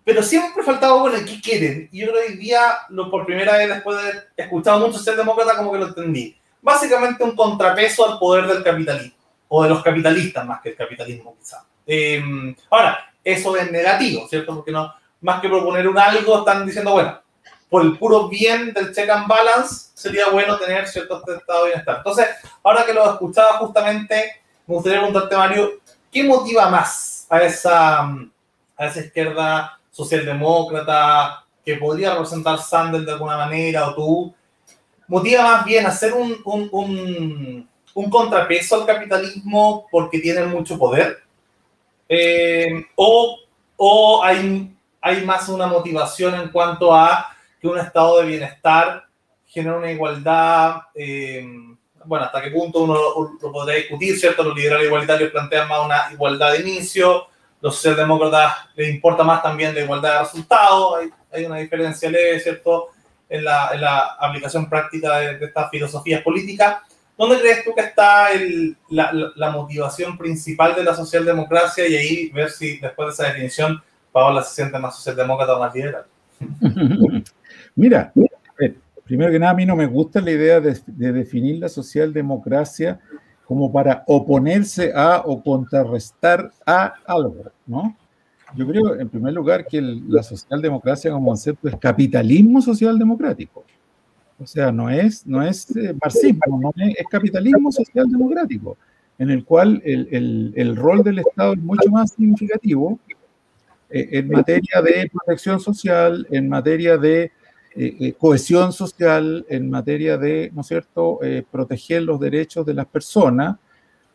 pero siempre faltaba, bueno, ¿qué quieren? Y yo hoy día, lo, por primera vez después de haber escuchado mucho ser demócrata, como que lo entendí. Básicamente un contrapeso al poder del capitalismo, o de los capitalistas más que el capitalismo quizá. Eh, ahora, eso es negativo, ¿cierto? Porque no, más que proponer un algo, están diciendo, bueno, por el puro bien del check and balance, sería bueno tener cierto estado de bienestar. Entonces, ahora que lo escuchaba justamente, me gustaría preguntarte, Mario, ¿qué motiva más a esa, a esa izquierda socialdemócrata que podría representar Sandel de alguna manera o tú? ¿Motiva más bien hacer un, un, un, un contrapeso al capitalismo porque tienen mucho poder? Eh, o, ¿O hay, hay más una motivación en cuanto a un estado de bienestar genera una igualdad, eh, bueno, hasta qué punto uno lo, podría discutir, ¿cierto? Los liberales igualitarios plantean más una igualdad de inicio, los socialdemócratas les importa más también la igualdad de resultados, hay, hay una diferencia leve, ¿cierto? En la, en la aplicación práctica de, estas filosofías políticas. ¿Dónde crees tú que está el, la, la, motivación principal de la socialdemocracia? Y ahí ver si después de esa definición Paola se siente más socialdemócrata o más liberal. Mira, primero que nada, a mí no me gusta la idea de, definir la socialdemocracia como para oponerse a o contrarrestar a algo, ¿no? Yo creo, en primer lugar, que la socialdemocracia como concepto es capitalismo socialdemocrático. O sea, no es, no es eh, marxismo, no es, capitalismo socialdemocrático, en el cual el, el, rol del Estado es mucho más significativo eh, en materia de protección social, en materia de eh, eh, cohesión social en materia de, ¿no es cierto?, eh, proteger los derechos de las personas,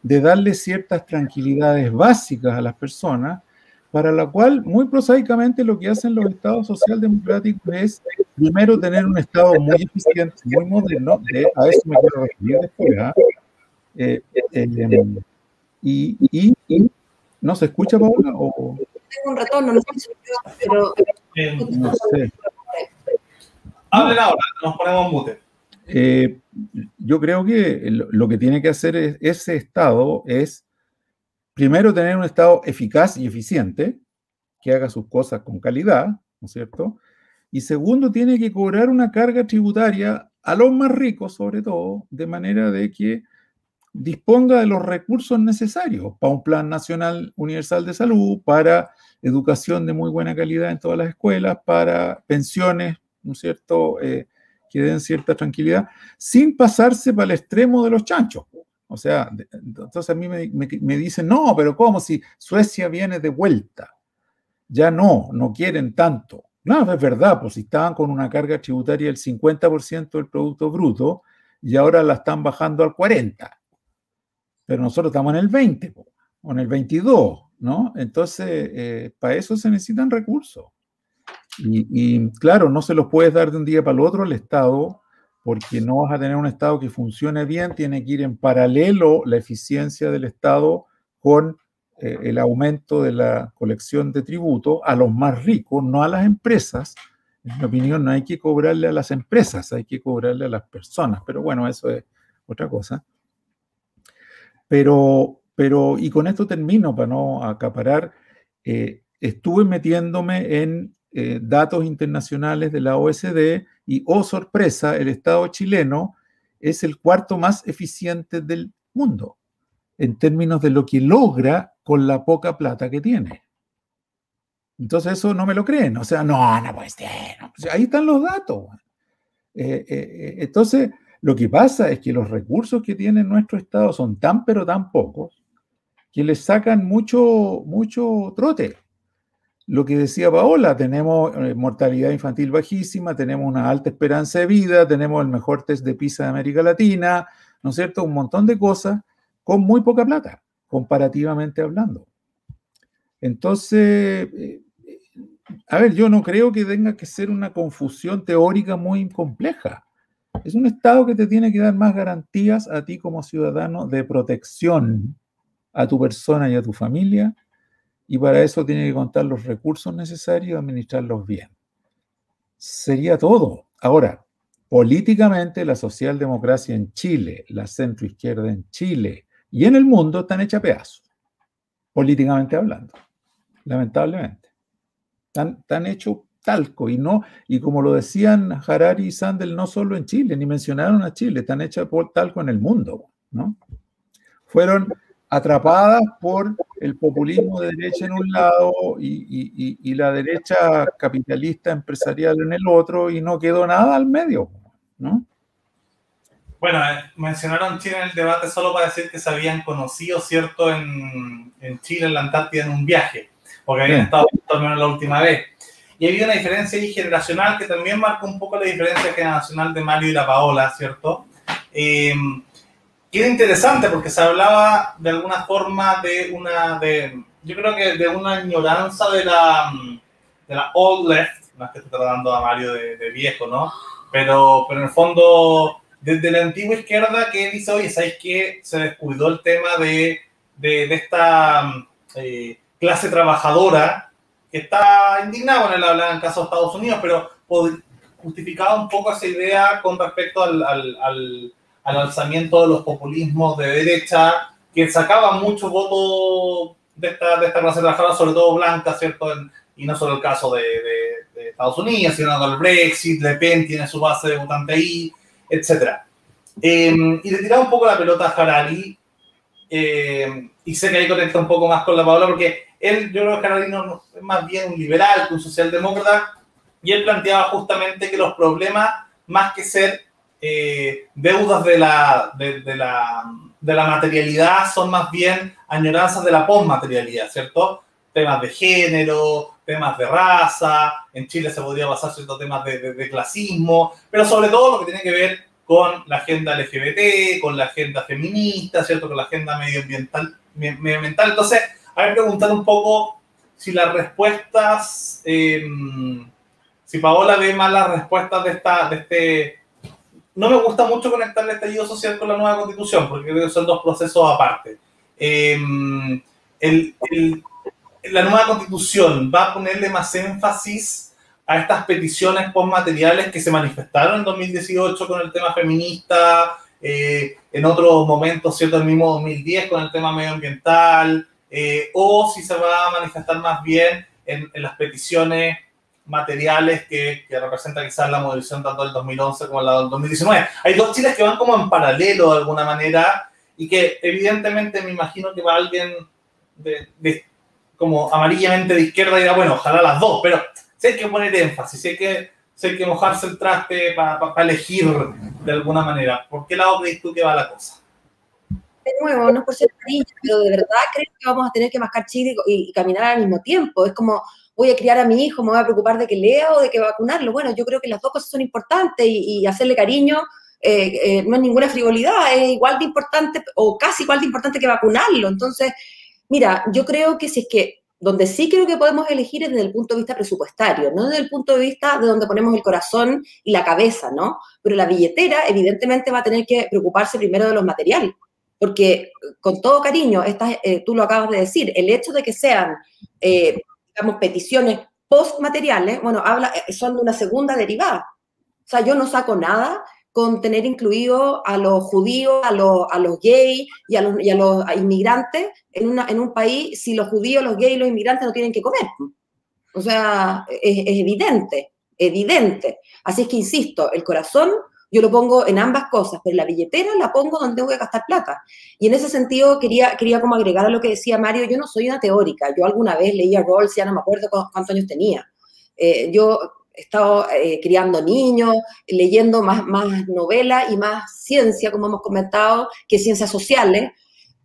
de darle ciertas tranquilidades básicas a las personas, para la cual, muy prosaicamente, lo que hacen los estados socialdemocráticos es, primero, tener un estado muy eficiente, muy moderno, a eso me quiero referir después, ¿ah? y, y, y, ¿no se escucha, Paola? O... Tengo un retorno, no sé, pero... No sé. Hablen ahora, nos ponemos mute. Eh, yo creo que lo que tiene que hacer ese Estado es, primero, tener un Estado eficaz y eficiente, que haga sus cosas con calidad, ¿no es cierto? Y segundo, tiene que cobrar una carga tributaria a los más ricos, sobre todo, de manera de que disponga de los recursos necesarios para un plan nacional universal de salud, para educación de muy buena calidad en todas las escuelas, para pensiones ¿no es cierto?, eh, que den cierta tranquilidad, sin pasarse para el extremo de los chanchos. O sea, entonces a mí me, me, dicen, no, pero ¿cómo si Suecia viene de vuelta? Ya no, no quieren tanto. No, es verdad, pues si estaban con una carga tributaria del 50% del Producto Bruto y ahora la están bajando al 40%. Pero nosotros estamos en el 20% o en el 22%, ¿no? Entonces, eh, para eso se necesitan recursos. Y, claro, no se los puedes dar de un día para el otro al Estado, porque no vas a tener un Estado que funcione bien, tiene que ir en paralelo la eficiencia del Estado con eh, el aumento de la colección de tributo a los más ricos, no a las empresas. En mi opinión, no hay que cobrarle a las empresas, hay que cobrarle a las personas, pero bueno, eso es otra cosa. Pero, pero y con esto termino para no acaparar, eh, estuve metiéndome en eh, datos internacionales de la OSD y, oh sorpresa, el Estado chileno es el cuarto más eficiente del mundo en términos de lo que logra con la poca plata que tiene. Entonces eso no me lo creen. O sea, no, no puede ser. ahí están los datos. Eh, eh, entonces, lo que pasa es que los recursos que tiene nuestro Estado son tan pero tan pocos que les sacan mucho, mucho trote. Lo que decía Paola, tenemos mortalidad infantil bajísima, tenemos una alta esperanza de vida, tenemos el mejor test de PISA de América Latina, ¿no es cierto? Un montón de cosas con muy poca plata, comparativamente hablando. Entonces, a ver, yo no creo que tenga que ser una confusión teórica muy compleja. Es un Estado que te tiene que dar más garantías a ti como ciudadano de protección a tu persona y a tu familia, y para eso tiene que contar los recursos necesarios y administrarlos bien. Sería todo. Ahora, políticamente la socialdemocracia en Chile, la centroizquierda en Chile y en el mundo están hechas pedazos, políticamente hablando, lamentablemente. Están, hechos talco y no, y como lo decían Harari y Sandel, no solo en Chile, ni mencionaron a Chile, están hechas por talco en el mundo, ¿no? Fueron atrapadas por el populismo de derecha en un lado y, la derecha capitalista empresarial en el otro y no quedó nada al medio, ¿no? Bueno, eh, mencionaron Chile en el debate solo para decir que se habían conocido, ¿cierto?, en, Chile, en la Antártida, en un viaje, porque habían estado al menos la última vez. Y había una diferencia ahí generacional que también marca un poco la diferencia generacional de Mario y la Paola, ¿cierto? Eh, y era interesante porque se hablaba de alguna forma de una, de, yo creo que de una añoranza de la, de la old left, no es que estoy tratando a Mario de, viejo, ¿no? Pero, pero en el fondo, desde la antigua izquierda que dice, oye, ¿sabes qué? Se descuidó el tema de, de, esta eh, clase trabajadora que está indignado con el hablar en el caso de Estados Unidos, pero justificaba un poco esa idea con respecto al alzamiento de los populismos de derecha, que sacaban muchos votos de esta, de esta clase trabajadora, sobre todo blanca, ¿cierto? y no solo el caso de, de, Estados Unidos, sino con el Brexit, Le Pen tiene su base de votante ahí, etc. Em, y le tiraba un poco la pelota a Harari, em, y sé que ahí conecta un poco más con la Paola, porque él, yo creo que Harari no, es más bien un liberal que un socialdemócrata, y él planteaba justamente que los problemas, más que ser eh, deudas de la, de, la, de, la, materialidad son más bien añoranzas de la postmaterialidad, ¿cierto? Temas de género, temas de raza, en Chile se podría basar ciertos temas de, de, clasismo, pero sobre todo lo que tiene que ver con la agenda LGBT, con la agenda feminista, ¿cierto? Con la agenda medioambiental. medioambiental. Entonces, a ver, preguntar un poco si las respuestas, em, si Paola ve más las respuestas de, esta, de este no me gusta mucho conectar el estallido social con la nueva constitución, porque creo que son dos procesos aparte. Em, la nueva constitución va a ponerle más énfasis a estas peticiones postmateriales que se manifestaron en 2018 con el tema feminista, eh, en otros momentos, ¿cierto? El mismo 2010 con el tema medioambiental, eh, o si se va a manifestar más bien en, en las peticiones materiales que, que representan quizás la movilización tanto del 2011 como la del 2019. Hay dos Chiles que van como en paralelo de alguna manera y que evidentemente me imagino que va alguien de, como amarillamente de izquierda dirá, bueno, ojalá las dos, pero si hay que poner énfasis, si hay que, si hay que mojarse el traste para elegir de alguna manera. ¿Por qué lado crees tú que va la cosa? de nuevo, no es por ser cariño, pero de verdad creo que vamos a tener que mascar chile y, y, caminar al mismo tiempo. Es como, voy a criar a mi hijo, me voy a preocupar de que lea o de que vacunarlo. Bueno, yo creo que las dos cosas son importantes y, hacerle cariño eh, eh, no es ninguna frivolidad, es igual de importante o casi igual de importante que vacunarlo. Entonces, mira, yo creo que si es que donde sí creo que podemos elegir es desde el punto de vista presupuestario, no desde el punto de vista de donde ponemos el corazón y la cabeza, ¿no? Pero la billetera evidentemente va a tener que preocuparse primero de los materiales, porque con todo cariño, eh, tú lo acabas de decir, el hecho de que sean digamos, peticiones postmateriales, bueno, habla, eh, son de una segunda derivada. O sea, yo no saco nada con tener incluido a los judíos, a los, a los gays y a los, y a los inmigrantes en, una, en un país si los judíos, los gays y los inmigrantes no tienen que comer. O sea, es, es evidente, evidente. Así es que, insisto, el corazón yo lo pongo en ambas cosas, pero la billetera la pongo donde tengo que gastar plata. Y en ese sentido quería, quería como agregar a lo que decía Mario, yo no soy una teórica, yo alguna vez leía Rawls, ya no me acuerdo cuántos años tenía. Eh, yo he estado eh, criando niños, leyendo más, más novela y más ciencia, como hemos comentado, que ciencias sociales,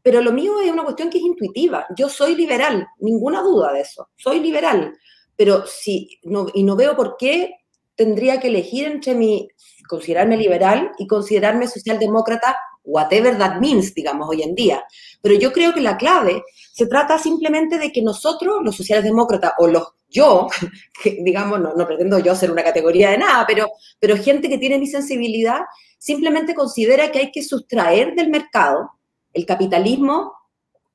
pero lo mío es una cuestión que es intuitiva. Yo soy liberal, ninguna duda de eso, soy liberal, pero si, no, y no veo por qué tendría que elegir entre mi considerarme liberal y considerarme socialdemócrata, whatever that means, digamos, hoy en día. Pero yo creo que la clave se trata simplemente de que nosotros, los socialdemócratas o los yo, que, digamos, no, no, pretendo yo ser una categoría de nada, pero, pero gente que tiene mi sensibilidad, simplemente considera que hay que sustraer del mercado el capitalismo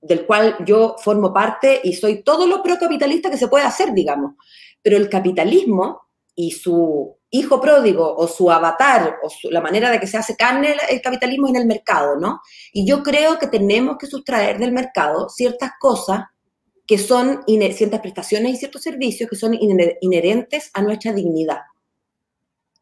del cual yo formo parte y soy todo lo procapitalista que se puede hacer, digamos. Pero el capitalismo y su hijo pródigo o su avatar o la manera de que se hace carne el, capitalismo en el mercado, ¿no? Y yo creo que tenemos que sustraer del mercado ciertas cosas que son, ciertas prestaciones y ciertos servicios que son inherentes a nuestra dignidad.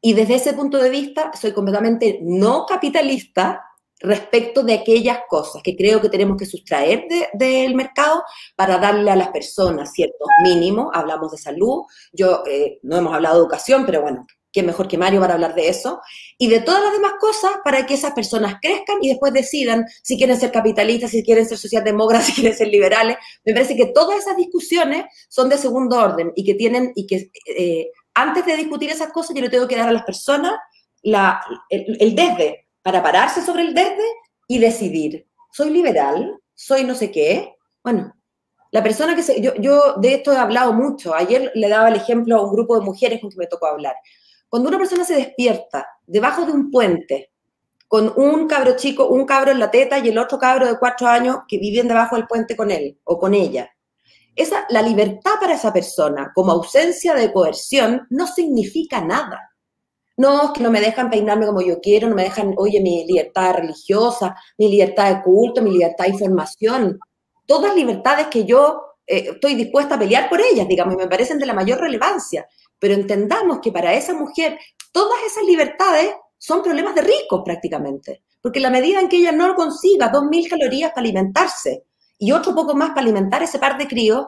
Y desde ese punto de vista soy completamente no capitalista respecto de aquellas cosas que creo que tenemos que sustraer del mercado para darle a las personas ciertos mínimos. Hablamos de salud, yo eh, no hemos hablado de educación, pero bueno, qué mejor que Mario para hablar de eso, y de todas las demás cosas para que esas personas crezcan y después decidan si quieren ser capitalistas, si quieren ser socialdemócratas, si quieren ser liberales. Me parece que todas esas discusiones son de segundo orden y que tienen, y que eh, antes de discutir esas cosas yo le tengo que dar a las personas la, el, el desde, para pararse sobre el desde y decidir, ¿soy liberal? ¿Soy no sé qué? Bueno, la persona que se... Yo, yo de esto he hablado mucho. Ayer le daba el ejemplo a un grupo de mujeres con que me tocó hablar. Cuando una persona se despierta debajo de un puente con un cabro chico, un cabro en la teta y el otro cabro de cuatro años que viven debajo del puente con él o con ella, esa, la libertad para esa persona como ausencia de coerción no significa nada. No, es que no me dejan peinarme como yo quiero, no me dejan, oye, mi libertad religiosa, mi libertad de culto, mi libertad de información. Todas libertades que yo eh, estoy dispuesta a pelear por ellas, digamos, y me parecen de la mayor relevancia. Pero entendamos que para esa mujer todas esas libertades son problemas de ricos prácticamente. Porque la medida en que ella no consiga 2.000 calorías para alimentarse y otro poco más para alimentar ese par de críos,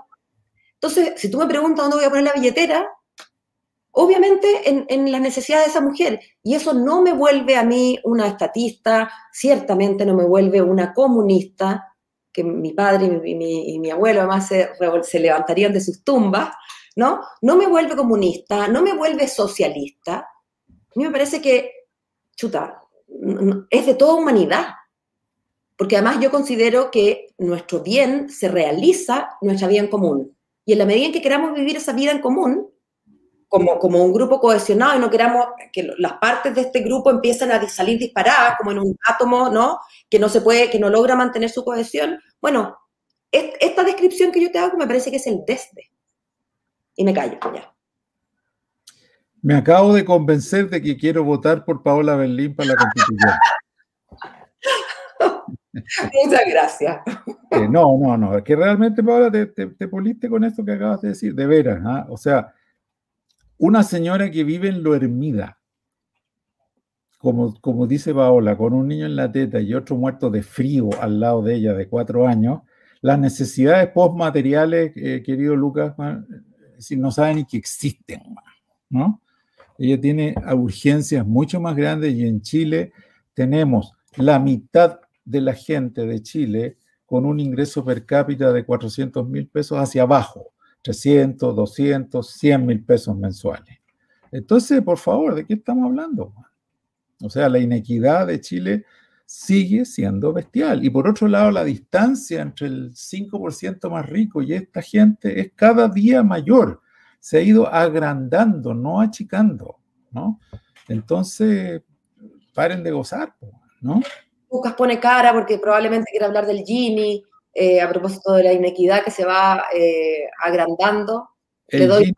entonces, si tú me preguntas dónde voy a poner la billetera, obviamente en, en la necesidad de esa mujer. Y eso no me vuelve a mí una estatista, ciertamente no me vuelve una comunista, que mi padre y mi, mi, abuelo además se, se, levantarían de sus tumbas, ¿no? No me vuelve comunista, no me vuelve socialista. A mí me parece que, chuta, es de toda humanidad. Porque además yo considero que nuestro bien se realiza nuestra vida en común. Y en la medida en que queramos vivir esa vida en común, como, como un grupo cohesionado y no queramos que las partes de este grupo empiecen a salir disparadas, como en un átomo, ¿no? Que no se puede, que no logra mantener su cohesión. Bueno, esta descripción que yo te hago me parece que es el desde. Y me callo ya. Me acabo de convencer de que quiero votar por Paola Berlín para la constitución. Muchas gracias. no, no, no, es que realmente, Paola, te, te, puliste con esto que acabas de decir, de veras. ¿ah? O sea, una señora que vive en lo Hermida, como, como dice Paola, con un niño en la teta y otro muerto de frío al lado de ella de cuatro años, las necesidades postmateriales, eh, querido Lucas, si no saben ni que existen, ¿no? Ella tiene urgencias mucho más grandes y en Chile tenemos la mitad de la gente de Chile con un ingreso per cápita de 400 mil pesos hacia abajo. 300, 200, 100 mil pesos mensuales. Entonces, por favor, ¿de qué estamos hablando? O sea, la inequidad de Chile sigue siendo bestial. Y por otro lado, la distancia entre el 5% más rico y esta gente es cada día mayor. Se ha ido agrandando, no achicando, ¿no? Entonces, paren de gozar, ¿no? Lucas pone cara porque probablemente quiere hablar del Gini, eh, a propósito de la inequidad que se va eh, agrandando. Le doy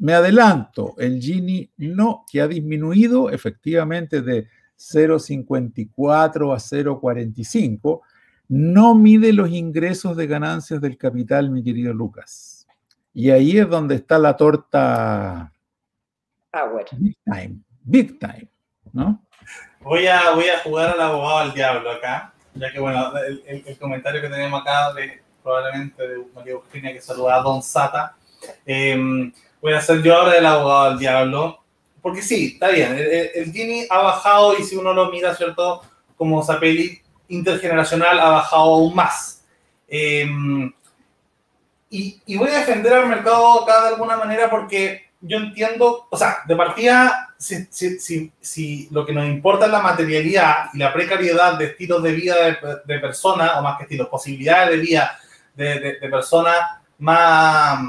me adelanto, el Gini no, que ha disminuido efectivamente de 0,54 a 0,45, no mide los ingresos de ganancias del capital, mi querido Lucas. Y ahí es donde está la torta Power. Big Time, big time, ¿no? Voy a, voy a jugar al abogado al diablo acá, ya que bueno, el, el, comentario que tenemos acá de probablemente de María Eugenia que saluda a Don Sata. Em, voy a hacer yo ahora el abogado al diablo, porque sí, está bien, el, el Gini ha bajado y si uno lo mira, ¿cierto? Como Zapelli intergeneracional ha bajado aún más. Em, y, y, voy a defender al mercado acá de alguna manera porque yo entiendo, o sea, de partida, si, si, si, lo que nos importa es la materialidad y la precariedad de estilos de vida de, de personas, o más que estilos, posibilidades de vida de, de, personas más,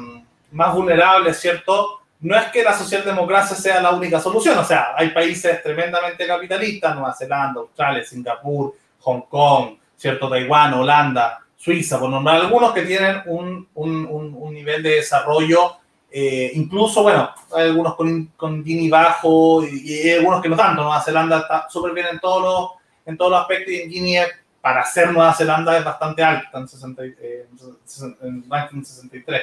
más vulnerables, ¿cierto? No es que la socialdemocracia sea la única solución, o sea, hay países tremendamente capitalistas, Nueva Zelanda, Australia, Singapur, Hong Kong, ¿cierto? Taiwán, Holanda, Suiza, por nombrar algunos que tienen un, un, un nivel de desarrollo, eh, incluso, bueno, hay algunos con, con Gini bajo y, hay algunos que no tanto. Nueva Zelanda está súper bien en todos los, en todos aspectos y en Gini, para ser Nueva Zelanda, es bastante alta, en, 60, eh, en 63.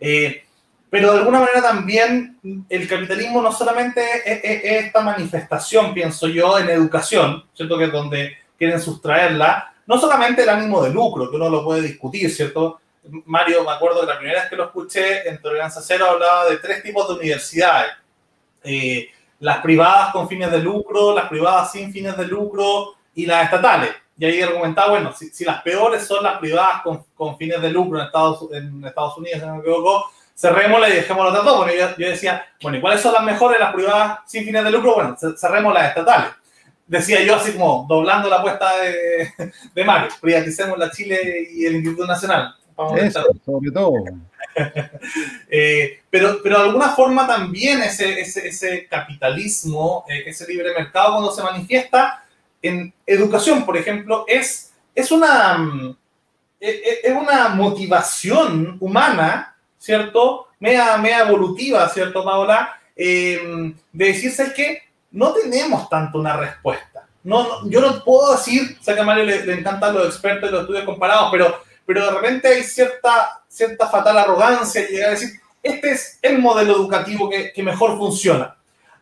Eh, pero de alguna manera también el capitalismo no solamente es, es, esta manifestación, pienso yo, en educación, ¿cierto? Que es donde quieren sustraerla, no solamente el ánimo de lucro, que uno lo puede discutir, ¿cierto? Mario, me acuerdo que la primera vez que lo escuché en Tolerancia Cero hablaba de tres tipos de universidades. Eh, las privadas con fines de lucro, las privadas sin fines de lucro y las estatales. Y ahí argumentaba, bueno, si, si las peores son las privadas con, con, fines de lucro en Estados, en Estados Unidos, si no me equivoco, cerrémoslas y dejémoslas a todos. Bueno, yo, yo, decía, bueno, ¿y cuáles son las mejores, las privadas sin fines de lucro? Bueno, cerremos las estatales decía yo así como doblando la apuesta de, de Mario, privaticemos la Chile y el Instituto Nacional. Eso, sobre todo. eh, pero, pero de alguna forma también ese, ese, ese capitalismo, eh, ese libre mercado cuando se manifiesta en educación, por ejemplo, es, es, una, mm, e, e, es una motivación humana, ¿cierto? Mea, mea evolutiva, ¿cierto, Paola? Eh, de decirse que no tenemos tanto una respuesta. No, yo no puedo decir, sé que a Mario le, le, encantan los expertos y los estudios comparados, pero, pero de repente hay cierta, cierta fatal arrogancia y llegar a decir, este es el modelo educativo que, que mejor funciona,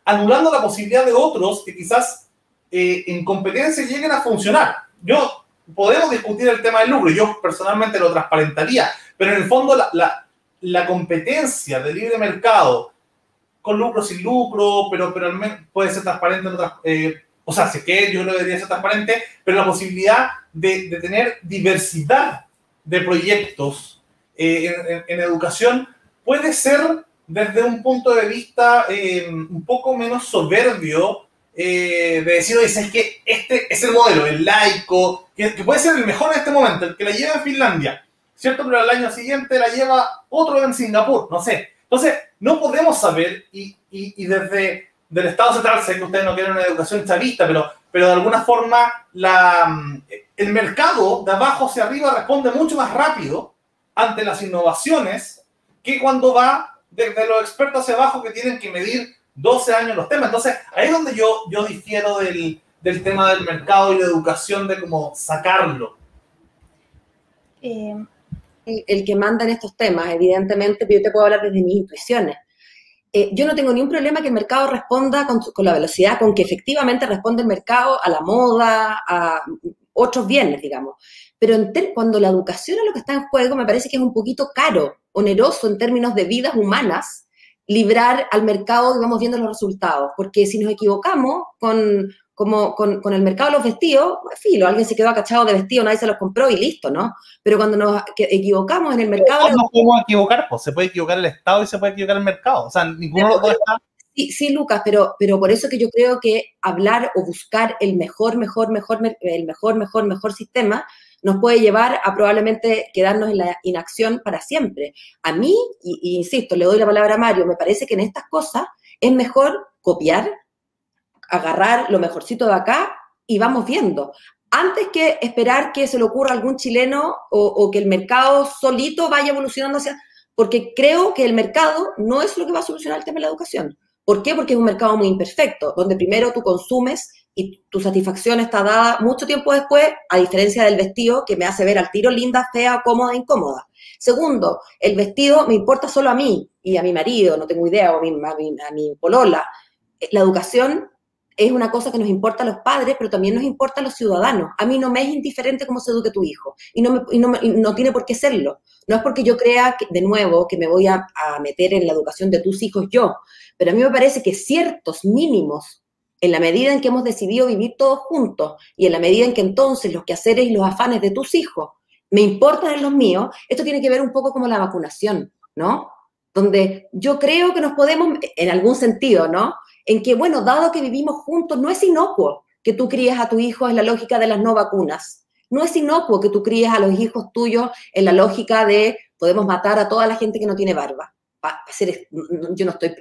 anulando la posibilidad de otros que quizás eh, en competencia lleguen a funcionar. Yo podemos discutir el tema del lucro, yo personalmente lo transparentaría, pero en el fondo la, la, la competencia del libre mercado con lucro, sin lucro, pero, pero al menos puede ser transparente eh, o sea, sé que yo lo debería ser transparente, pero la posibilidad de, de tener diversidad de proyectos eh, en, educación puede ser desde un punto de vista eh, un poco menos soberbio de decir, oye, es que este es el modelo, el laico, que, que, puede ser el mejor en este momento, el que la lleva en Finlandia, ¿cierto? Pero al año siguiente la lleva otro en Singapur, no sé. Entonces, no podemos saber, y, y, y desde del Estado central, sé que ustedes no quieren una educación chavista, pero, pero de alguna forma la, el mercado de abajo hacia arriba responde mucho más rápido ante las innovaciones que cuando va desde los expertos hacia abajo que tienen que medir 12 años los temas. Entonces, ahí es donde yo, yo difiero del, del tema del mercado y la educación, de cómo sacarlo. Eh, el que manda en estos temas, evidentemente, yo te puedo hablar desde mis intuiciones. Eh, yo no tengo ni un problema que el mercado responda con, con, la velocidad con que efectivamente responde el mercado a la moda, a otros bienes, digamos. Pero cuando la educación es lo que está en juego, me parece que es un poquito caro, oneroso en términos de vidas humanas, librar al mercado, digamos, viendo los resultados. Porque si nos equivocamos con, como con, con, el mercado de los vestidos, filo, alguien se quedó acachado de vestido, nadie se los compró y listo, ¿no? Pero cuando nos equivocamos en el mercado... No nos podemos equivocar, pues se puede equivocar el Estado y se puede equivocar el mercado, o sea, ninguno de los dos está... Sí, sí, Lucas, pero, pero por eso que yo creo que hablar o buscar el mejor, mejor, mejor, el mejor, mejor, mejor sistema nos puede llevar a probablemente quedarnos en la inacción para siempre. A mí, y, y insisto, le doy la palabra a Mario, me parece que en estas cosas es mejor copiar, agarrar lo mejorcito de acá y vamos viendo. Antes que esperar que se le ocurra a algún chileno o, que el mercado solito vaya evolucionando hacia... Porque creo que el mercado no es lo que va a solucionar el tema de la educación. ¿Por qué? Porque es un mercado muy imperfecto, donde primero tú consumes y tu satisfacción está dada mucho tiempo después, a diferencia del vestido que me hace ver al tiro linda, fea, cómoda, incómoda. Segundo, el vestido me importa solo a mí y a mi marido, no tengo idea, o mi, a mi, a mi polola la educación es una cosa que nos importa a los padres, pero también nos importa a los ciudadanos. A mí no me es indiferente cómo se eduque tu hijo y no, no, tiene por qué serlo. No es porque yo crea, que, de nuevo, que me voy a, a, meter en la educación de tus hijos yo, pero a mí me parece que ciertos mínimos, en la medida en que hemos decidido vivir todos juntos y en la medida en que entonces los quehaceres y los afanes de tus hijos me importan en los míos, esto tiene que ver un poco como la vacunación, ¿no? Donde yo creo que nos podemos, en algún sentido, ¿no? En que, bueno, dado que vivimos juntos, no es inocuo que tú críes a tu hijo en la lógica de las no vacunas. No es inocuo que tú críes a los hijos tuyos en la lógica de podemos matar a toda la gente que no tiene barba. Yo no estoy,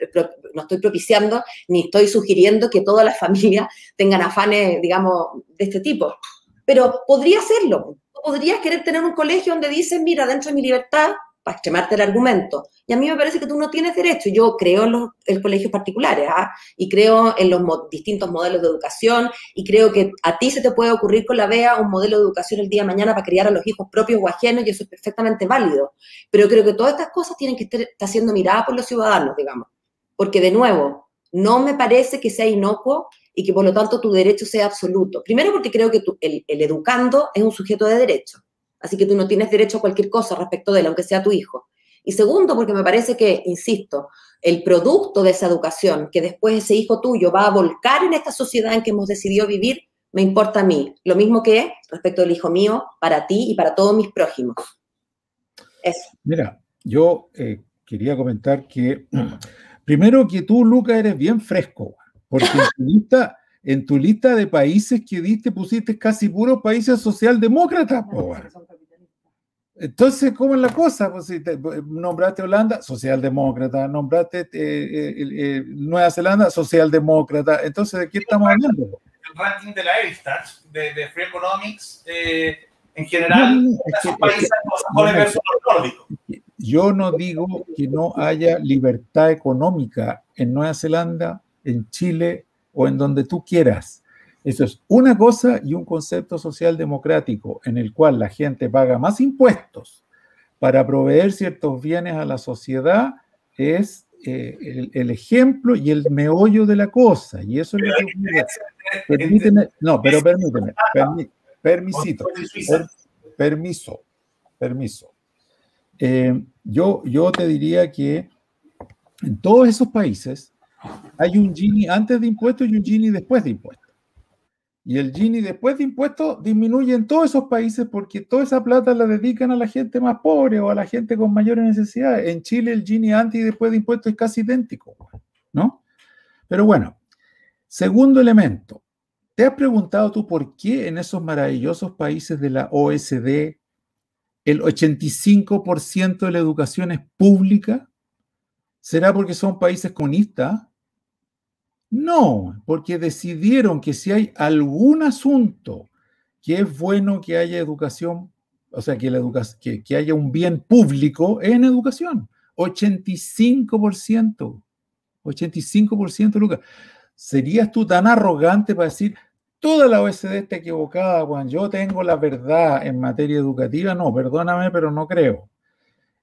no estoy propiciando ni estoy sugiriendo que todas las familias tengan afanes, digamos, de este tipo. Pero podría serlo. Podrías querer tener un colegio donde dices, mira, dentro de mi libertad para extremarte el argumento. Y a mí me parece que tú no tienes derecho. Yo creo en los colegios particulares ¿ah? y creo en los distintos modelos de educación y creo que a ti se te puede ocurrir con la BEA un modelo de educación el día de mañana para criar a los hijos propios o ajenos y eso es perfectamente válido. Pero creo que todas estas cosas tienen que estar, siendo miradas por los ciudadanos, digamos. Porque de nuevo, no me parece que sea inocuo y que por lo tanto tu derecho sea absoluto. Primero porque creo que el, el educando es un sujeto de derecho. Así que tú no tienes derecho a cualquier cosa respecto de él, aunque sea tu hijo. Y segundo, porque me parece que, insisto, el producto de esa educación que después ese hijo tuyo va a volcar en esta sociedad en que hemos decidido vivir, me importa a mí. Lo mismo que respecto del hijo mío, para ti y para todos mis prójimos. Eso. Mira, yo eh, quería comentar que, primero que tú, Luca, eres bien fresco, porque tu en tu lista de países que diste pusiste casi puros países socialdemócratas. Entonces, ¿cómo es la cosa? Pues si pues, nombraste Holanda, socialdemócrata, nombraste eh, eh, eh, Nueva Zelanda, socialdemócrata. Entonces, ¿de qué estamos hablando? El ranking de la Eristat, de, de Free Economics, en general, no, países Yo no digo que no haya libertad económica en Nueva Zelanda, en Chile o en donde tú quieras. Eso es una cosa y un concepto social democrático en el cual la gente paga más impuestos para proveer ciertos bienes a la sociedad es eh, el, ejemplo y el meollo de la cosa. Y eso es lo que Permíteme, no, pero permíteme, permisito, permiso, permiso. Eh, yo, yo te diría que en todos esos países hay un Gini antes de impuestos y un Gini después de impuestos. Y el Gini después de impuestos disminuye en todos esos países porque toda esa plata la dedican a la gente más pobre o a la gente con mayores necesidades. En Chile el Gini antes y después de impuestos es casi idéntico, ¿no? Pero bueno, segundo elemento. ¿Te has preguntado tú por qué en esos maravillosos países de la OSD el 85% de la educación es pública? ¿Será porque son países comunistas? No, porque decidieron que si hay algún asunto que es bueno que haya educación, o sea, que, la que, que haya un bien público en educación. 85%. 85%, Lucas. ¿Serías tú tan arrogante para decir, toda la OSD está equivocada, Juan, yo tengo la verdad en materia educativa? No, perdóname, pero no creo.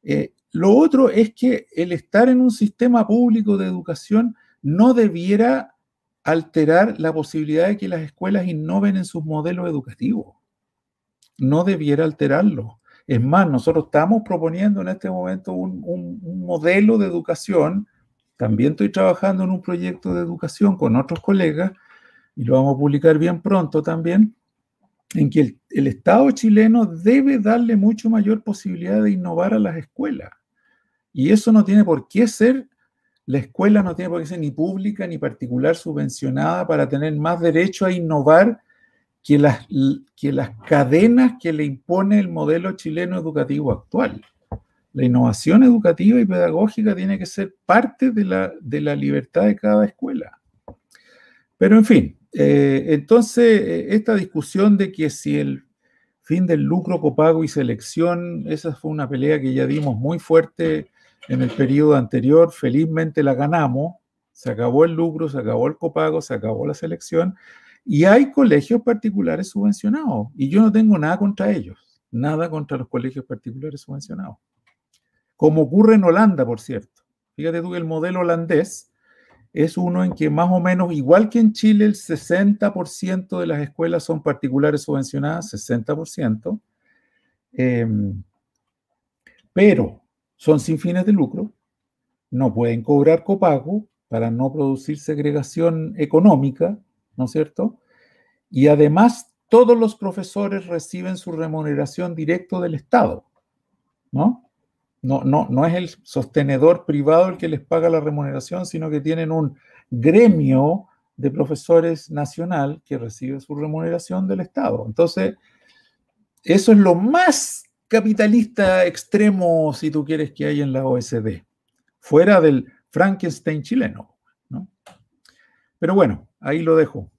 Eh, lo otro es que el estar en un sistema público de educación no debiera alterar la posibilidad de que las escuelas innoven en sus modelos educativos. No debiera alterarlo. Es más, nosotros estamos proponiendo en este momento un, modelo de educación. También estoy trabajando en un proyecto de educación con otros colegas y lo vamos a publicar bien pronto también, en que el, el Estado chileno debe darle mucho mayor posibilidad de innovar a las escuelas. Y eso no tiene por qué ser la escuela no tiene por qué ser ni pública ni particular subvencionada para tener más derecho a innovar que las, que las cadenas que le impone el modelo chileno educativo actual. La innovación educativa y pedagógica tiene que ser parte de la, de la libertad de cada escuela. Pero en fin, eh, entonces eh, esta discusión de que si el fin del lucro, copago y selección, esa fue una pelea que ya dimos muy fuerte en el periodo anterior, felizmente la ganamos, se acabó el lucro, se acabó el copago, se acabó la selección, y hay colegios particulares subvencionados, y yo no tengo nada contra ellos, nada contra los colegios particulares subvencionados. Como ocurre en Holanda, por cierto. Fíjate tú que el modelo holandés es uno en que más o menos, igual que en Chile, el 60% de las escuelas son particulares subvencionadas, 60%, em, pero son sin fines de lucro, no pueden cobrar copago para no producir segregación económica, ¿no es cierto? Y además todos los profesores reciben su remuneración directo del Estado, ¿no? No, no, no es el sostenedor privado el que les paga la remuneración, sino que tienen un gremio de profesores nacional que recibe su remuneración del Estado. Entonces, eso es lo más capitalista extremo, si tú quieres, que hay en la OSD, fuera del Frankenstein chileno. ¿no? Pero bueno, ahí lo dejo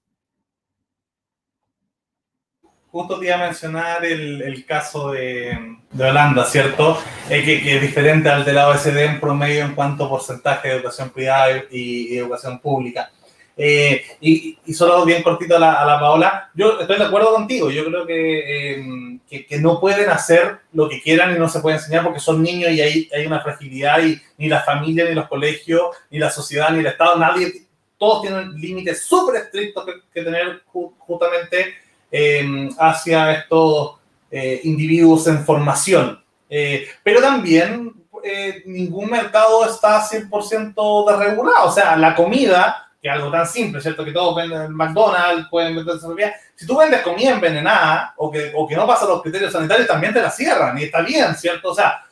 justo te iba a mencionar el, caso de, Holanda, ¿cierto? Eh, que, es diferente al de la OSD en promedio en cuanto a porcentaje de educación privada y, educación pública. Eh, y, solo bien cortito a la, Paola, yo estoy de acuerdo contigo, yo creo em, que, que, no pueden hacer lo que quieran y no se puede enseñar porque son niños y hay, hay una fragilidad y ni la familia, ni los colegios, ni la sociedad, ni el Estado, nadie, todos tienen límites súper estrictos que, que tener justamente Em, hacia estos eh, individuos en formación. Eh, pero también eh, ningún mercado está 100% desregulado. O sea, la comida, que es algo tan simple, ¿cierto? Que todos venden en McDonald's, pueden vender propia. Si tú vendes comida envenenada o que, o que no pasa los criterios sanitarios, también te la cierran y está bien, ¿cierto? O sea,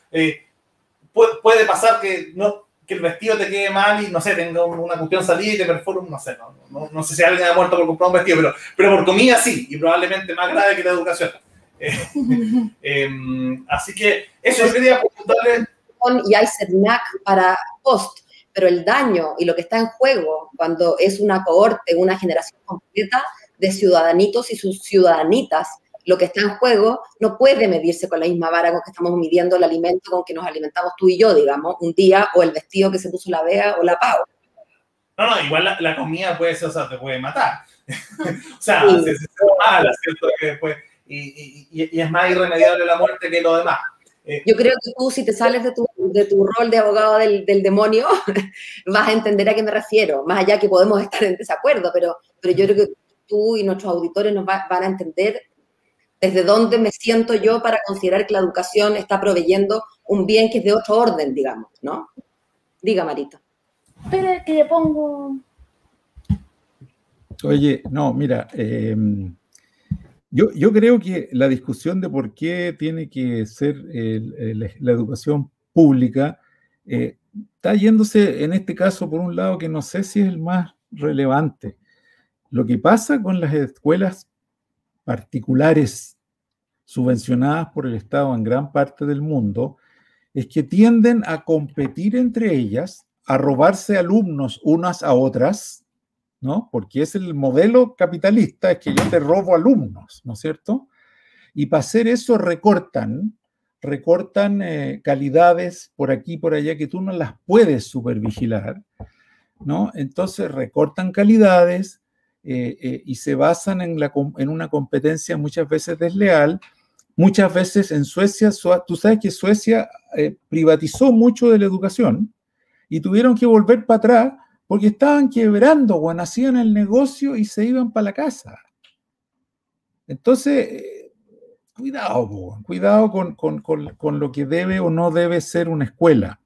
puede, puede pasar que no, que el vestido te quede mal y no sé, tenga una cuestión salida y te perfora, no sé, no, no, sé si alguien ha muerto por comprar un vestido, pero, pero por comida sí, y probablemente más grave que la educación. Em, así que eso yo quería preguntarle. Y hay CERNAC para post, pero el daño y lo que está en juego cuando es una cohorte, una generación completa de ciudadanitos y sus ciudadanitas lo que está en juego no puede medirse con la misma vara con que estamos midiendo el alimento con que nos alimentamos tú y yo, digamos, un día, o el vestido que se puso la Vega o la Pau. No, no, igual la, comida puede ser, o sea, te puede matar. o sea, sí. se, se, mala, ¿cierto? Que después, y, y, y, es más irremediable la muerte que lo demás. Eh, yo creo que tú, si te sales de tu, de tu rol de abogado del, del, demonio, vas a entender a qué me refiero, más allá que podemos estar en desacuerdo, pero, pero yo creo que tú y nuestros auditores nos van a entender desde dónde me siento yo para considerar que la educación está proveyendo un bien que es de otro orden, digamos, ¿no? Diga, Marita. Espera que le pongo... Oye, no, mira, em, yo, creo que la discusión de por qué tiene que ser la educación pública eh, está yéndose en este caso por un lado que no sé si es el más relevante. Lo que pasa con las escuelas particulares subvencionadas por el Estado en gran parte del mundo es que tienden a competir entre ellas, a robarse alumnos unas a otras, ¿no? Porque es el modelo capitalista, es que yo te robo alumnos, ¿no es cierto? Y para hacer eso recortan, recortan eh, calidades por aquí por allá que tú no las puedes supervigilar, ¿no? Entonces recortan calidades, eh, eh, y se basan en, en, una competencia muchas veces desleal. Muchas veces en Suecia, tú sabes que Suecia privatizó mucho de la educación y tuvieron que volver para atrás porque estaban quebrando, o hacían el negocio y se iban para la casa. Entonces, cuidado, cuidado con, con, con lo que debe o no debe ser una escuela.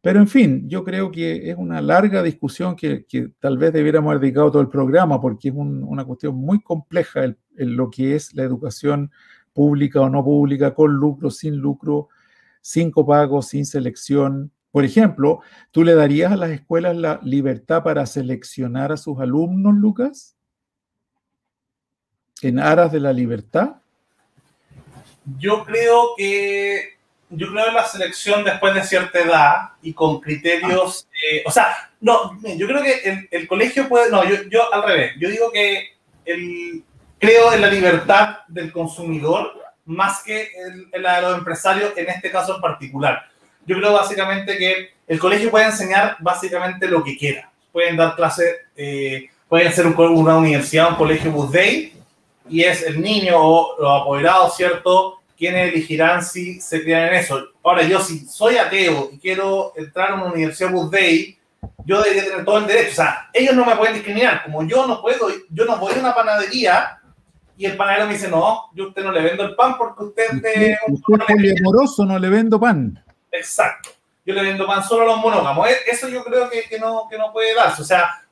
Pero en fin, yo creo que es una larga discusión que, tal vez debiéramos haber dedicado todo el programa porque es una cuestión muy compleja en lo que es la educación pública o no pública, con lucro, sin lucro, sin copago, sin selección. Por ejemplo, ¿tú le darías a las escuelas la libertad para seleccionar a sus alumnos, Lucas? ¿En aras de la libertad? Yo creo que yo creo en la selección después de cierta edad y con criterios, eh, o sea, no, yo creo que el, colegio puede, no, yo, yo, al revés, yo digo que el, creo en la libertad del consumidor más que en, la de los empresarios en este caso en particular. Yo creo básicamente que el colegio puede enseñar básicamente lo que quiera. Pueden dar clases, eh, pueden ser una universidad, un colegio bus day, y es el niño o los apoderados, ¿cierto? quiénes elegirán si se crían en eso. Ahora, yo si soy ateo y quiero entrar a una universidad Bus Day, yo debería tener todo el derecho. O sea, ellos no me pueden discriminar. Como yo no puedo, yo no voy a una panadería y el panadero me dice, no, yo a usted no le vendo el pan porque usted es de... poliamoroso, no le vendo pan. Exacto. Yo le vendo pan solo a los monógamos. E, eso yo creo que, no, que no puede darse. O sea,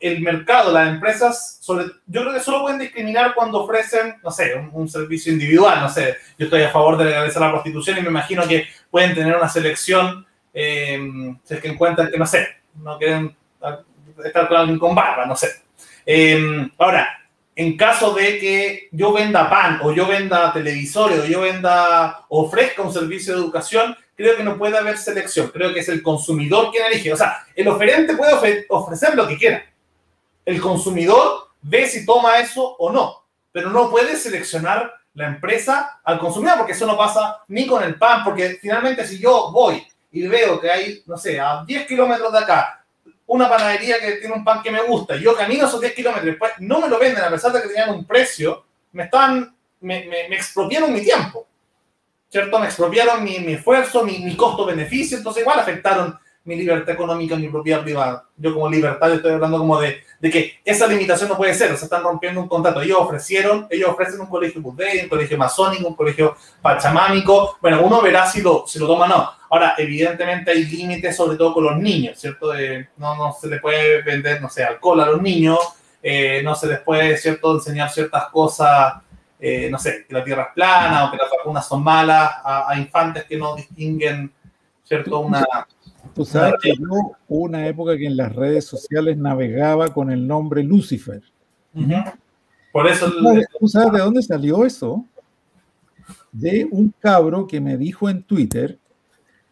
el mercado, las empresas, yo creo que solo pueden discriminar cuando ofrecen, no sé, un, servicio individual, no sé, yo estoy a favor de legalizar la prostitución y me imagino que pueden tener una selección, eh, si es que encuentran que, no sé, no quieren estar con alguien con barba, no sé. Eh, ahora, en caso de que yo venda pan o yo venda televisores o yo venda, ofrezca un servicio de educación, creo que no puede haber selección. Creo que es el consumidor quien elige. O sea, el oferente puede ofrecer lo que quiera. El consumidor ve si toma eso o no, pero no puede seleccionar la empresa al consumidor, porque eso no pasa ni con el pan, porque finalmente si yo voy y veo que hay, no sé, a 10 kilómetros de acá, una panadería que tiene un pan que me gusta, yo camino esos 10 kilómetros, después no me lo venden a pesar de que tenían un precio, me están, me, me, me expropiaron mi tiempo, ¿cierto? Me expropiaron mi, esfuerzo, mi, mi costo-beneficio, entonces igual afectaron mi libertad económica, mi propiedad privada. Yo como libertad estoy hablando como de, que esa limitación no puede ser, o sea, están rompiendo un contrato. Ellos ofrecieron, ellos ofrecen un colegio budey, un colegio masónico, un colegio pachamámico. Bueno, uno verá si lo, si lo toma o no. Ahora, evidentemente hay límites, sobre todo con los niños, ¿cierto? no, no se les puede vender, no sé, alcohol a los niños, eh, no se les puede, ¿cierto?, enseñar ciertas cosas, eh, no sé, que la tierra es plana o que las vacunas son malas a, a infantes que no distinguen, ¿cierto?, una Tú sabes que yo hubo una época que en las redes sociales navegaba con el nombre Lucifer. Por eso. ¿Tú sabes de dónde salió eso? De un cabro que me dijo en Twitter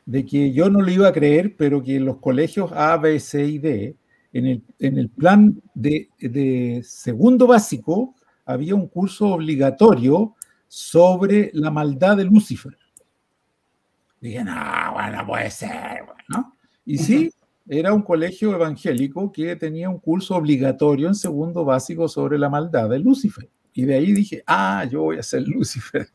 de que yo no lo iba a creer, pero que en los colegios A, B, C y D, en el, en el plan de, de segundo básico, había un curso obligatorio sobre la maldad de Lucifer. Dije, no, bueno, puede ser, ¿no? Y sí, era un colegio evangélico que tenía un curso obligatorio en segundo básico sobre la maldad de Lucifer. Y de ahí dije, ah, yo voy a ser Lucifer.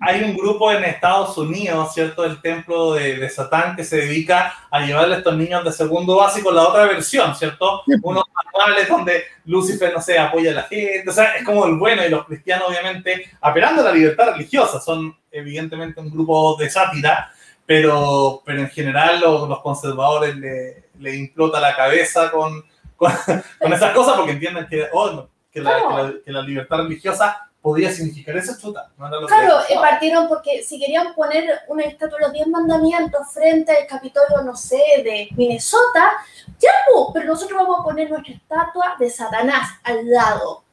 Hay un grupo en Estados Unidos, ¿cierto? El templo de, Satán que se dedica a llevarle a estos niños de segundo básico la otra versión, ¿cierto? Unos manuales donde Lucifer, no sé, apoya a la gente. O sea, es como el bueno y los cristianos, obviamente, apelando a la libertad religiosa. Son evidentemente un grupo de sátira, pero, pero en general los, los conservadores le, le, implota la cabeza con, con, con, esas cosas porque entienden que, oh, que, la, que, la, que la libertad religiosa podía significar esa chuta. No claro, que... partieron porque si querían poner una estatua de los 10 mandamientos frente al Capitolio, no sé, de Minnesota, ya, pero nosotros vamos a poner nuestra estatua de Satanás al lado.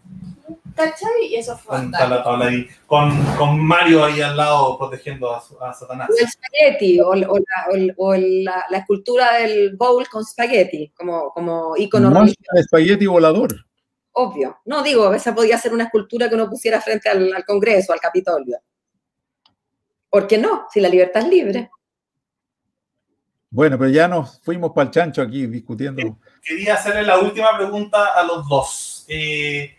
¿Cachai? Y eso fue. Con, la tabla ahí, con, con, Mario ahí al lado protegiendo a, a Satanás. O el spaghetti, o, la, o, o la, la, escultura del bowl con spaghetti, como, como icono no, religioso. El spaghetti volador obvio. No digo, esa podía ser una escultura que uno pusiera frente al, al Congreso, al Capitolio. ¿Por qué no? Si la libertad es libre. Bueno, pero ya nos fuimos para el chancho aquí discutiendo. Quería hacerle la última pregunta a los dos. Eh,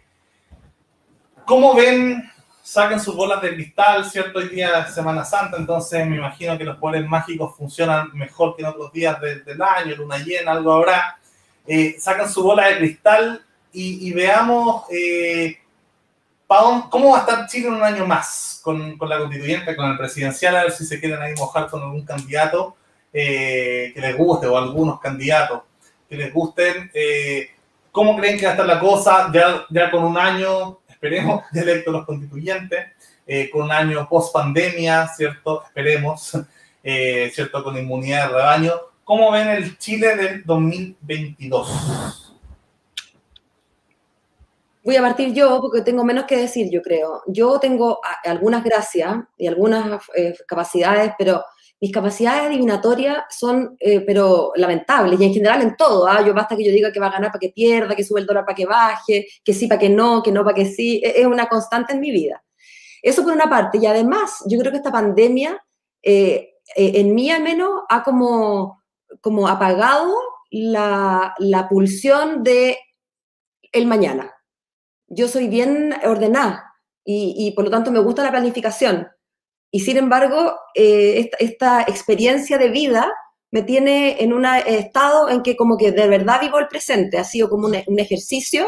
¿Cómo ven? Saquen sus bolas de cristal, ¿cierto? Hoy día es Semana Santa, entonces me imagino que los poderes mágicos funcionan mejor que en otros días de, del año, luna llena, algo habrá. Eh, sacan su bola de cristal y, y veamos eh, cómo va a estar Chile en un año más con, con, la constituyente, con el presidencial, a ver si se quieren ahí mojar con algún candidato eh, que les guste o algunos candidatos que les gusten. Eh, ¿Cómo creen que va a estar la cosa ya, ya con un año, esperemos, de electos los constituyentes, eh, con un año post pandemia, ¿cierto? Esperemos, eh, ¿cierto? Con inmunidad de rebaño. ¿Cómo ven el Chile del 2022? Voy a partir yo porque tengo menos que decir, yo creo. Yo tengo algunas gracias y algunas eh, capacidades, pero mis capacidades adivinatorias son, eh, pero lamentables, y en general en todo. ¿ah? Yo basta que yo diga que va a ganar para que pierda, que sube el dólar para que baje, que sí para que no, que no para que sí. E-, es una constante en mi vida. Eso por una parte. Y además, yo creo que esta pandemia, eh, eh, en mí al menos, ha como, como apagado la, la pulsión de el mañana yo soy bien ordenada y, por lo tanto me gusta la planificación. Y sin embargo, eh, esta, esta, experiencia de vida me tiene en un estado en que como que de verdad vivo el presente, ha sido como un, ejercicio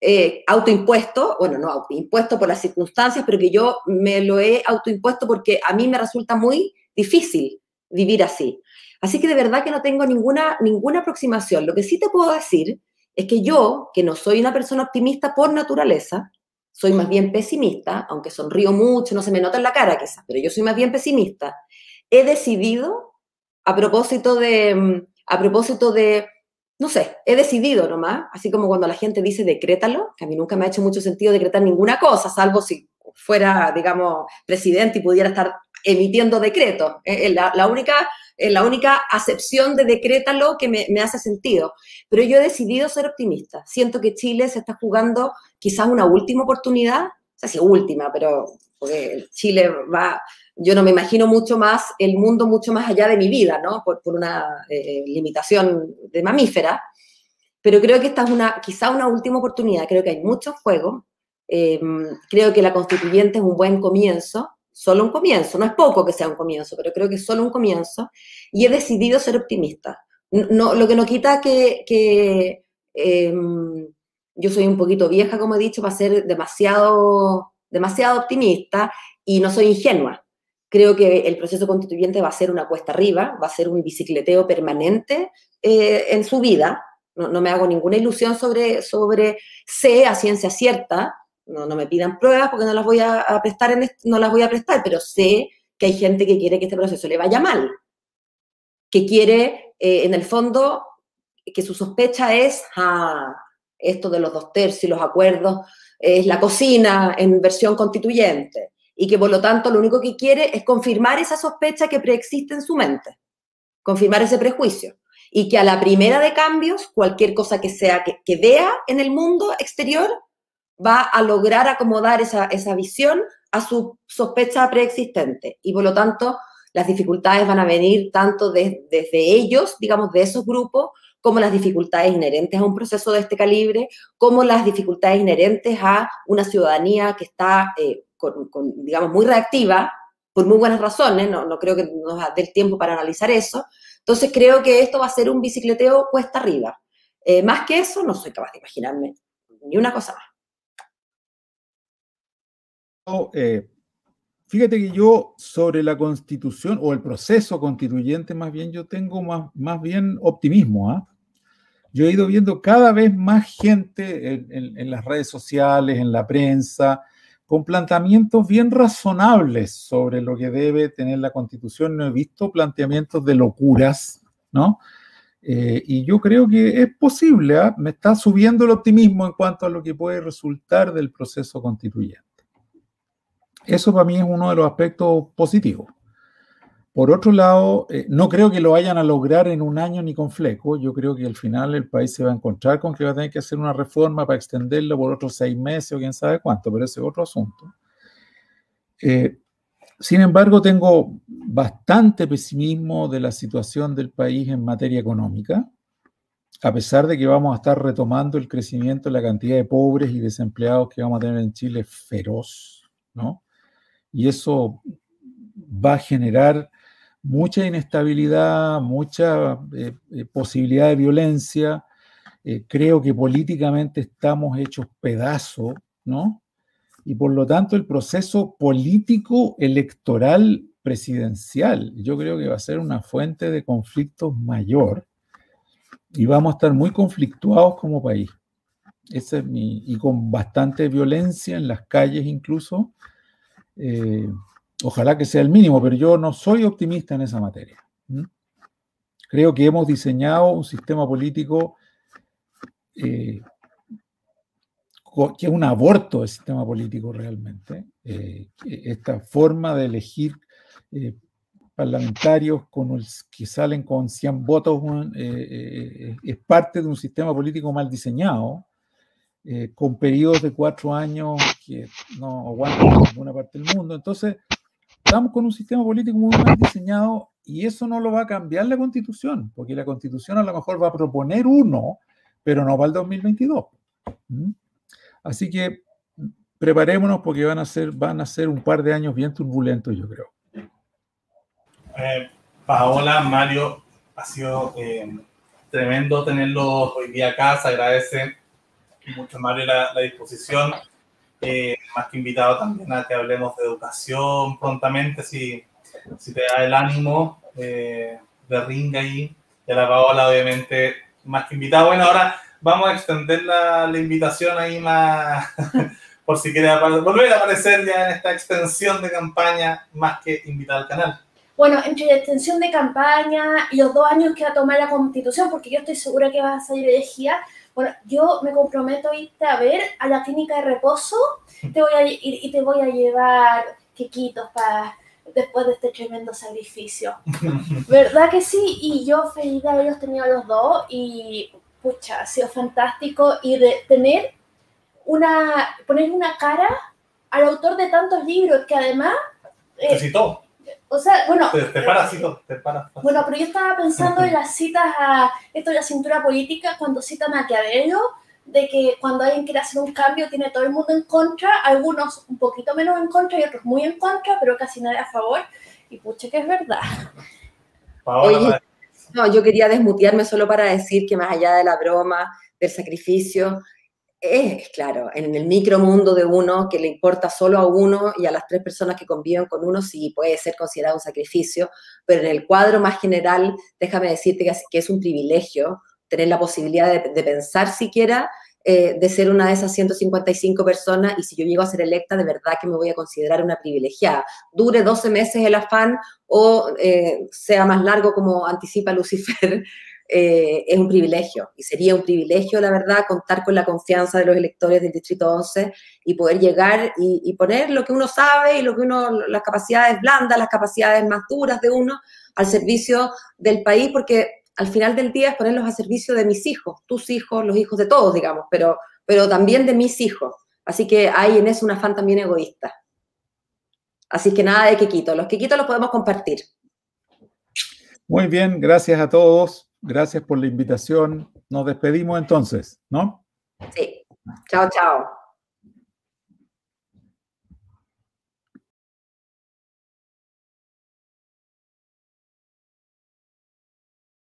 eh, autoimpuesto, bueno, no autoimpuesto por las circunstancias, pero que yo me lo he autoimpuesto porque a mí me resulta muy difícil vivir así. Así que de verdad que no tengo ninguna, ninguna aproximación. Lo que sí te puedo decir es que yo, que no soy una persona optimista por naturaleza, soy más bien pesimista, aunque sonrío mucho, no se me nota en la cara quizás, pero yo soy más bien pesimista, he decidido a propósito de, mm, a propósito de, no sé, he decidido nomás, así como cuando la gente dice decrétalo, que a mí nunca me ha hecho mucho sentido decretar ninguna cosa, salvo si fuera, digamos, presidente y pudiera estar emitiendo decretos. La, la, única, la única acepción de decrétalo que me, hace sentido. Pero yo he decidido ser optimista. Siento que Chile se está jugando quizás una última oportunidad, o sea, sí, última, pero Chile va, yo no me imagino mucho más el mundo mucho más allá de mi vida, ¿no? Por, una eh, limitación de mamífera. Pero creo que esta es una, quizá una última oportunidad. Creo que hay mucho juego. Eh, creo que la constituyente es un buen comienzo, solo un comienzo. No es poco que sea un comienzo, pero creo que es solo un comienzo. Y he decidido ser optimista. No, lo que no quita que, que eh, yo soy un poquito vieja, como he dicho, para ser demasiado, demasiado optimista y no soy ingenua Creo que el proceso constituyente va a ser una cuesta arriba, va a ser un bicicleteo permanente eh, en su vida. No, me hago ninguna ilusión sobre, sobre sé a ciencia cierta, no, no me pidan pruebas porque no las voy a, prestar, en no las voy a prestar, pero sé que hay gente que quiere que este proceso le vaya mal, que quiere, eh, en el fondo, que su sospecha es, ah, esto de los dos tercios, los acuerdos, es la cocina en versión constituyente y que por lo tanto lo único que quiere es confirmar esa sospecha que preexiste en su mente, confirmar ese prejuicio y que a la primera de cambios, cualquier cosa que sea que, vea en el mundo exterior, va a lograr acomodar esa, visión a su sospecha preexistente y por lo tanto las dificultades van a venir tanto desde ellos, digamos, de esos grupos, como las dificultades inherentes a un proceso de este calibre, como las dificultades inherentes a una ciudadanía que está eh, digamos, muy reactiva, por muy buenas razones, no, no creo que nos dé el tiempo para analizar eso. Entonces creo que esto va a ser un bicicleteo cuesta arriba. Eh, más que eso, no soy capaz de imaginarme ni una cosa más. Eh, fíjate que yo sobre la constitución o el proceso constituyente, más bien yo tengo más, más bien optimismo. ¿ah? Yo he ido viendo cada vez más gente en las redes sociales, en la prensa, con planteamientos bien razonables sobre lo que debe tener la Constitución. No he visto planteamientos de locuras, ¿no? Eh, y yo creo que es posible, ¿ah? me está subiendo el optimismo en cuanto a lo que puede resultar del proceso constituyente. Eso para mí es uno de los aspectos positivos. Por otro lado, eh, no creo que lo vayan a lograr en un año ni con fleco. Yo creo que al final el país se va a encontrar con que va a tener que hacer una reforma para extenderlo por otros seis meses o quién sabe cuánto, pero ese es otro asunto. Eh, sin embargo, tengo bastante pesimismo de la situación del país en materia económica, a pesar de que vamos a estar retomando el crecimiento la cantidad de pobres y desempleados que vamos a tener en Chile feroz, ¿no? Y eso va a generar mucha inestabilidad, mucha eh, eh, posibilidad de violencia. Eh, creo que políticamente estamos hechos pedazos, ¿no? Y por lo tanto el proceso político electoral presidencial, yo creo que va a ser una fuente de conflictos mayor y vamos a estar muy conflictuados como país. Ese y con bastante violencia en las calles incluso. Ojalá que sea el mínimo, pero yo no soy optimista en esa materia. Creo que hemos diseñado un sistema político eh, que es un aborto del sistema político realmente. Eh, esta forma de elegir eh, parlamentarios con que salen con 100 votos es parte de un sistema político mal diseñado, con periodos de cuatro años que no aguantan en ninguna parte del mundo. Entonces, estamos con un sistema político muy mal diseñado y eso no lo va a cambiar la constitución, porque la constitución a lo mejor va a proponer uno, pero no para el 2022. ¿Mm? Así que preparémonos porque van a ser, van a ser un par de años bien turbulentos, yo creo. Eh, Paola, Mario, ha sido eh, tremendo tenerlos hoy día acá, se agradece mucho Mario la, la disposición, eh, más que invitado también a que hablemos de educación prontamente, si, si te da el ánimo eh, de ring ahí, y a la Paola obviamente más que invitado. Bueno, ahora vamos a extender la, la invitación ahí más, por si quiere volver a aparecer ya en esta extensión de campaña, más que invitar al canal. Bueno, entre la extensión de campaña y los dos años que va a tomar la constitución, porque yo estoy segura que va a salir elegida, bueno, yo me comprometo a irte a ver a la clínica de reposo te voy a, y, y te voy a llevar quequitos para después de este tremendo sacrificio. ¿Verdad que sí? Y yo feliz de haberlos tenido los dos y pucha, ha sido fantástico y de tener una, poner una cara al autor de tantos libros que además... Citó. O sea, bueno... Te, te parasitó, te para. Bueno, pero yo estaba pensando en las citas a esto de la cintura política cuando citan a Maquiavelo, de que cuando alguien quiere hacer un cambio tiene todo el mundo en contra, algunos un poquito menos en contra y otros muy en contra, pero casi nadie a favor. Y pucha que es verdad. Paola, Oye, No, yo quería desmutearme solo para decir que más allá de la broma, del sacrificio, es claro, en el micromundo de uno que le importa solo a uno y a las tres personas que conviven con uno, sí puede ser considerado un sacrificio, pero en el cuadro más general, déjame decirte que es, un privilegio tener la posibilidad de, de pensar siquiera eh, de ser una de esas 155 personas y si yo llego a ser electa, de verdad que me voy a considerar una privilegiada. Dure 12 meses el afán o eh, sea más largo como anticipa Lucifer, eh, es un privilegio y sería un privilegio, la verdad, contar con la confianza de los electores del Distrito 11 y poder llegar y, poner lo que uno sabe y lo que uno, las capacidades blandas, las capacidades más duras de uno al servicio del país, porque al final del día es ponerlos a servicio de mis hijos, tus hijos, los hijos de todos, digamos, pero, pero también de mis hijos. Así que hay en eso un afán también egoísta. Así que nada de quequito. Los quequitos los podemos compartir. Muy bien, gracias a todos. Gracias por la invitación. Nos despedimos entonces, ¿no? Sí. Chao, chao.